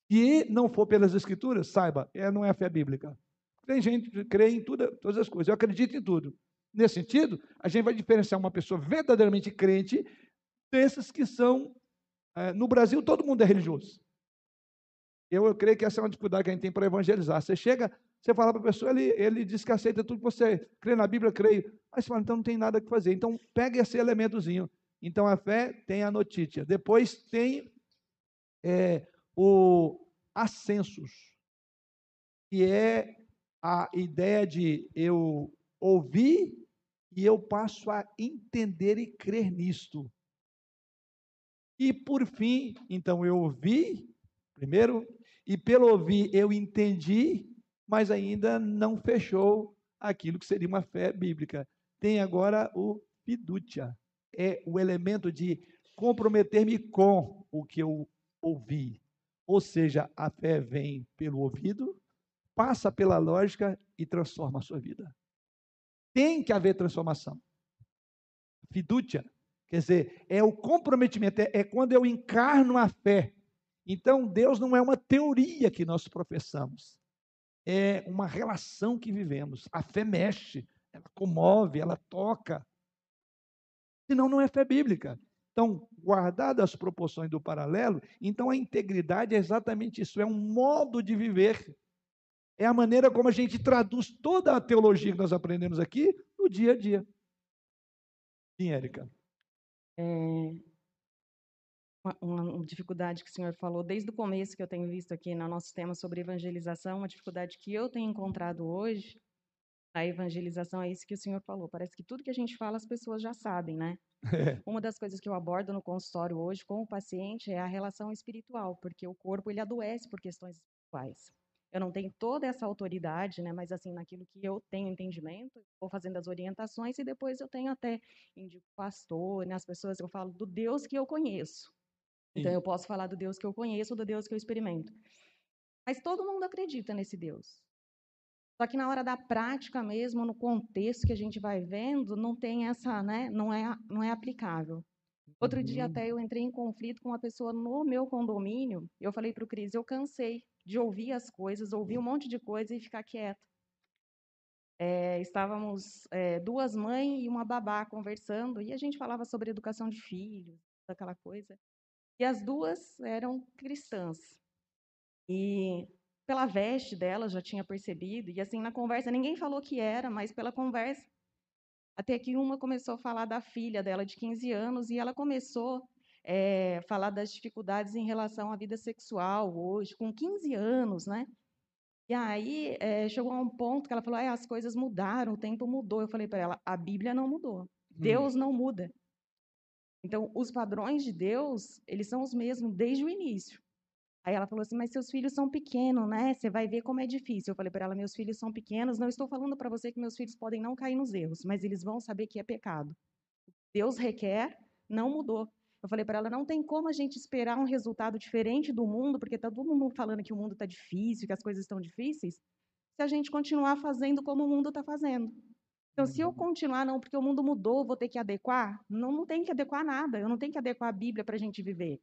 Se não for pelas escrituras, saiba, é, não é a fé bíblica. Tem gente que crê em tudo, todas as coisas. Eu acredito em tudo. Nesse sentido, a gente vai diferenciar uma pessoa verdadeiramente crente desses que são. É, no Brasil, todo mundo é religioso. Eu, eu creio que essa é uma dificuldade que a gente tem para evangelizar. Você chega, você fala para a pessoa, ele, ele diz que aceita tudo que você crê na Bíblia, creio. Mas você fala, então não tem nada que fazer. Então, pega esse elementozinho. Então, a fé tem a notícia. Depois tem é, o ascensos, que é a ideia de eu ouvir e eu passo a entender e crer nisto. E por fim, então eu ouvi, primeiro, e pelo ouvir eu entendi, mas ainda não fechou aquilo que seria uma fé bíblica. Tem agora o fiducia, é o elemento de comprometer-me com o que eu ouvi. Ou seja, a fé vem pelo ouvido, passa pela lógica e transforma a sua vida. Tem que haver transformação. Fidúcia, quer dizer, é o comprometimento, é, é quando eu encarno a fé. Então, Deus não é uma teoria que nós professamos, é uma relação que vivemos. A fé mexe, ela comove, ela toca. Senão, não é fé bíblica. Então, guardadas as proporções do paralelo, então a integridade é exatamente isso, é um modo de viver é a maneira como a gente traduz toda a teologia que nós aprendemos aqui no dia a dia. Sim, Érica. É, uma, uma, dificuldade que o senhor falou desde o começo que eu tenho visto aqui no nosso tema sobre evangelização, uma dificuldade que eu tenho encontrado hoje a evangelização é isso que o senhor falou. Parece que tudo que a gente fala as pessoas já sabem, né? É. Uma das coisas que eu abordo no consultório hoje com o paciente é a relação espiritual, porque o corpo ele adoece por questões espirituais. Eu não tenho toda essa autoridade, né? Mas assim, naquilo que eu tenho entendimento, vou fazendo as orientações e depois eu tenho até indico pastor, né? As pessoas eu falo do Deus que eu conheço. Então eu posso falar do Deus que eu conheço, do Deus que eu experimento. Mas todo mundo acredita nesse Deus. Só que na hora da prática mesmo, no contexto que a gente vai vendo, não tem essa, né? Não é, não é aplicável. Outro uhum. dia até eu entrei em conflito com uma pessoa no meu condomínio. Eu falei para o Cris, eu cansei de ouvir as coisas, ouvir um monte de coisa e ficar quieta. É, estávamos é, duas mães e uma babá conversando e a gente falava sobre educação de filhos, aquela coisa. E as duas eram cristãs. E pela veste dela, já tinha percebido. E assim, na conversa, ninguém falou que era, mas pela conversa, até que uma começou a falar da filha dela de 15 anos e ela começou a é, falar das dificuldades em relação à vida sexual hoje, com 15 anos, né? E aí é, chegou a um ponto que ela falou: ah, as coisas mudaram, o tempo mudou. Eu falei para ela: a Bíblia não mudou, hum. Deus não muda. Então, os padrões de Deus, eles são os mesmos desde o início. Aí ela falou assim: Mas seus filhos são pequenos, né? Você vai ver como é difícil. Eu falei para ela: Meus filhos são pequenos. Não estou falando para você que meus filhos podem não cair nos erros, mas eles vão saber que é pecado. Deus requer, não mudou. Eu falei para ela: Não tem como a gente esperar um resultado diferente do mundo, porque está todo mundo falando que o mundo está difícil, que as coisas estão difíceis, se a gente continuar fazendo como o mundo está fazendo. Então, se eu uhum. continuar, não, porque o mundo mudou, vou ter que adequar, não, não tem que adequar nada. Eu não tenho que adequar a Bíblia para a gente viver.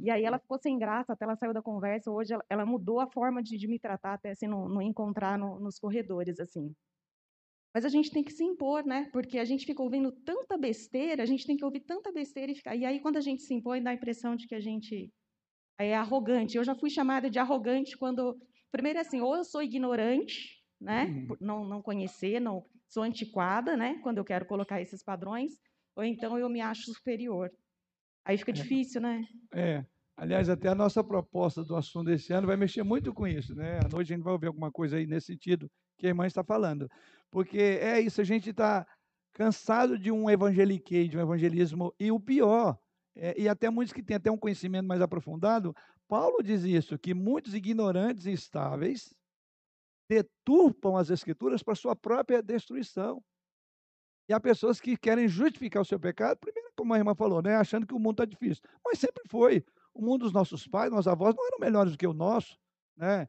E aí ela ficou sem graça, até ela saiu da conversa. Hoje ela, ela mudou a forma de, de, me tratar, até assim, no, no encontrar no, nos corredores, assim. Mas a gente tem que se impor, né? Porque a gente fica ouvindo tanta besteira, a gente tem que ouvir tanta besteira e ficar. E aí, quando a gente se impõe, dá a impressão de que a gente é arrogante. Eu já fui chamada de arrogante quando. Primeiro, assim, ou eu sou ignorante, né? Uhum. Não, não conhecer, não sou antiquada, né? Quando eu quero colocar esses padrões, ou então eu me acho superior. Aí fica é. difícil, né? É. Aliás, até a nossa proposta do assunto desse ano vai mexer muito com isso, né? À noite a gente vai ouvir alguma coisa aí nesse sentido que a irmã está falando. Porque é isso, a gente está cansado de um evangeliquei, de um evangelismo, e o pior, é, e até muitos que têm até um conhecimento mais aprofundado, Paulo diz isso, que muitos ignorantes e instáveis deturpam as escrituras para sua própria destruição. E há pessoas que querem justificar o seu pecado, primeiro, como a irmã falou, né, achando que o mundo está difícil. Mas sempre foi. O mundo dos nossos pais, nossos avós, não eram melhores do que o nosso, né?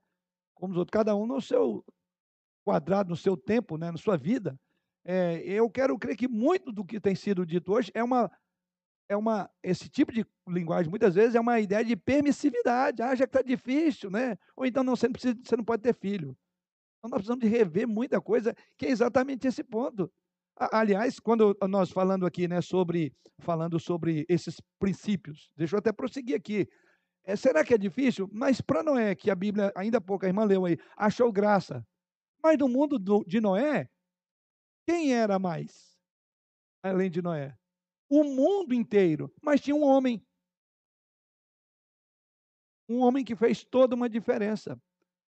Como os outros, cada um no seu quadrado, no seu tempo, né, na sua vida. É, eu quero crer que muito do que tem sido dito hoje é uma, é uma, esse tipo de linguagem, muitas vezes, é uma ideia de permissividade. Ah, já que está difícil, né? Ou então, não, você não, precisa, você não pode ter filho. Então, nós precisamos de rever muita coisa, que é exatamente esse ponto. Aliás, quando nós falando aqui, né, sobre falando sobre esses princípios, deixa eu até prosseguir aqui. É, será que é difícil? Mas para Noé, que a Bíblia, ainda há pouco a irmã leu aí, achou graça. Mas no mundo do, de Noé, quem era mais? Além de Noé? O mundo inteiro. Mas tinha um homem. Um homem que fez toda uma diferença.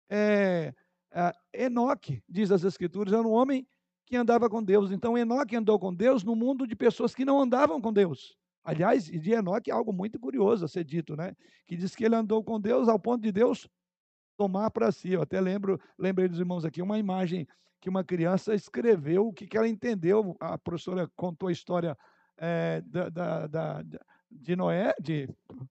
É, é, Enoque, diz as Escrituras, era um homem que andava com Deus. Então, Enoque andou com Deus no mundo de pessoas que não andavam com Deus. Aliás, de Enoque é algo muito curioso a ser dito, né? Que diz que ele andou com Deus ao ponto de Deus tomar para si. Eu até lembro, lembrei dos irmãos aqui, uma imagem que uma criança escreveu, o que, que ela entendeu. A professora contou a história é, da, da, da, de Noé, de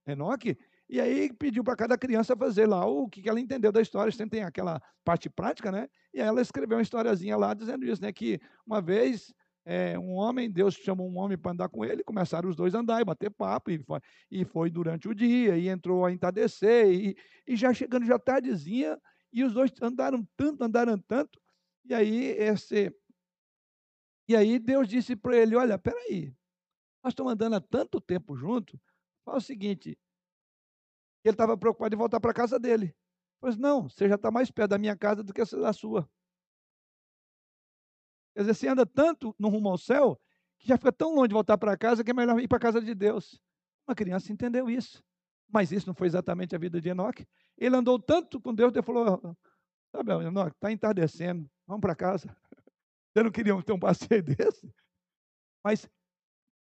Enoque, e aí pediu para cada criança fazer lá o que ela entendeu da história. Sempre tem aquela parte prática, né? E aí ela escreveu uma historiazinha lá dizendo isso, né? Que uma vez é, um homem, Deus chamou um homem para andar com ele, começaram os dois a andar e bater papo, e foi, e foi durante o dia, e entrou a entardecer, e, e já chegando já tardezinha, e os dois andaram tanto, andaram tanto, e aí esse. E aí Deus disse para ele: Olha, peraí, nós estamos andando há tanto tempo junto, faz o seguinte, ele estava preocupado em voltar para a casa dele. Pois não, você já está mais perto da minha casa do que da sua. Quer dizer, você anda tanto no rumo ao céu que já fica tão longe de voltar para casa que é melhor ir para a casa de Deus. Uma criança entendeu isso. Mas isso não foi exatamente a vida de Enoque. Ele andou tanto com Deus, Deus falou: Sabe, Enoque, está entardecendo, vamos para casa. Você não queria ter um passeio desse? Mas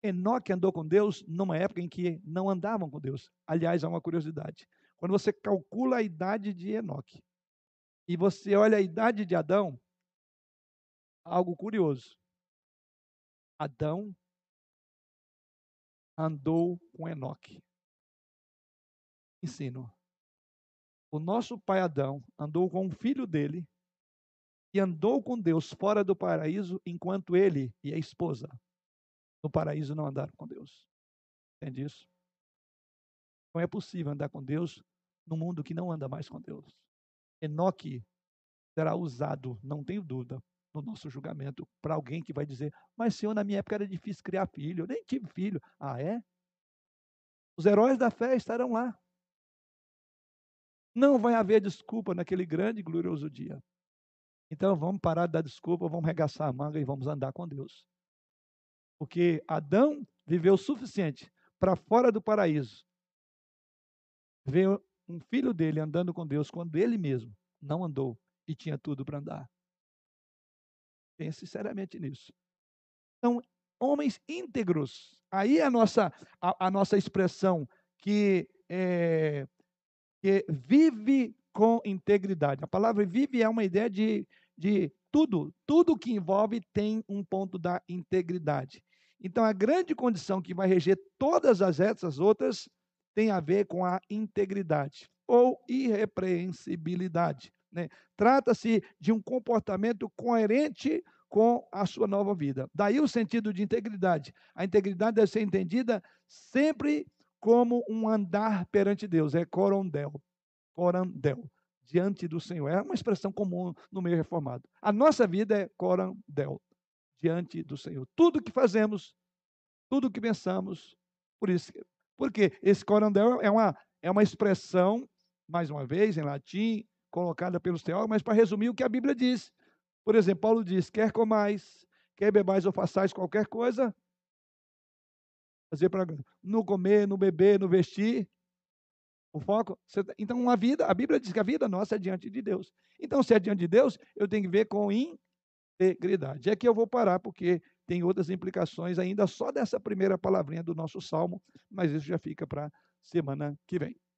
Enoque andou com Deus numa época em que não andavam com Deus. Aliás, há uma curiosidade. Quando você calcula a idade de Enoque e você olha a idade de Adão, algo curioso. Adão andou com Enoque. Ensino. O nosso pai Adão andou com o filho dele e andou com Deus fora do paraíso, enquanto ele e a esposa no paraíso não andaram com Deus. Entende isso? Não é possível andar com Deus no mundo que não anda mais com Deus. Enoque será usado, não tenho dúvida, no nosso julgamento, para alguém que vai dizer: Mas, Senhor, na minha época era difícil criar filho, eu nem tive filho. Ah, é? Os heróis da fé estarão lá. Não vai haver desculpa naquele grande e glorioso dia. Então vamos parar de dar desculpa, vamos regaçar a manga e vamos andar com Deus. Porque Adão viveu o suficiente para fora do paraíso. Veio um filho dele andando com Deus quando ele mesmo não andou e tinha tudo para andar. Pense sinceramente nisso. São homens íntegros. Aí é a nossa, a, a nossa expressão que, é, que vive com integridade. A palavra vive é uma ideia de, de tudo, tudo que envolve tem um ponto da integridade. Então, a grande condição que vai reger todas as essas outras tem a ver com a integridade ou irrepreensibilidade. Né? Trata-se de um comportamento coerente com a sua nova vida. Daí o sentido de integridade. A integridade deve ser entendida sempre como um andar perante Deus, é corondel, corandel, diante do Senhor. É uma expressão comum no meio reformado. A nossa vida é corandel, diante do Senhor. Tudo que fazemos, tudo que pensamos, por isso, porque esse corandel é uma, é uma expressão, mais uma vez, em latim, colocada pelos teólogos, mas para resumir o que a Bíblia diz. Por exemplo, Paulo diz: quer comais, quer bebais ou façais qualquer coisa, fazer para no comer, no beber, no vestir. O foco. Tá, então, uma vida, a Bíblia diz que a vida nossa é diante de Deus. Então, se é diante de Deus, eu tenho que ver com integridade. É que eu vou parar, porque tem outras implicações ainda só dessa primeira palavrinha do nosso salmo, mas isso já fica para semana que vem.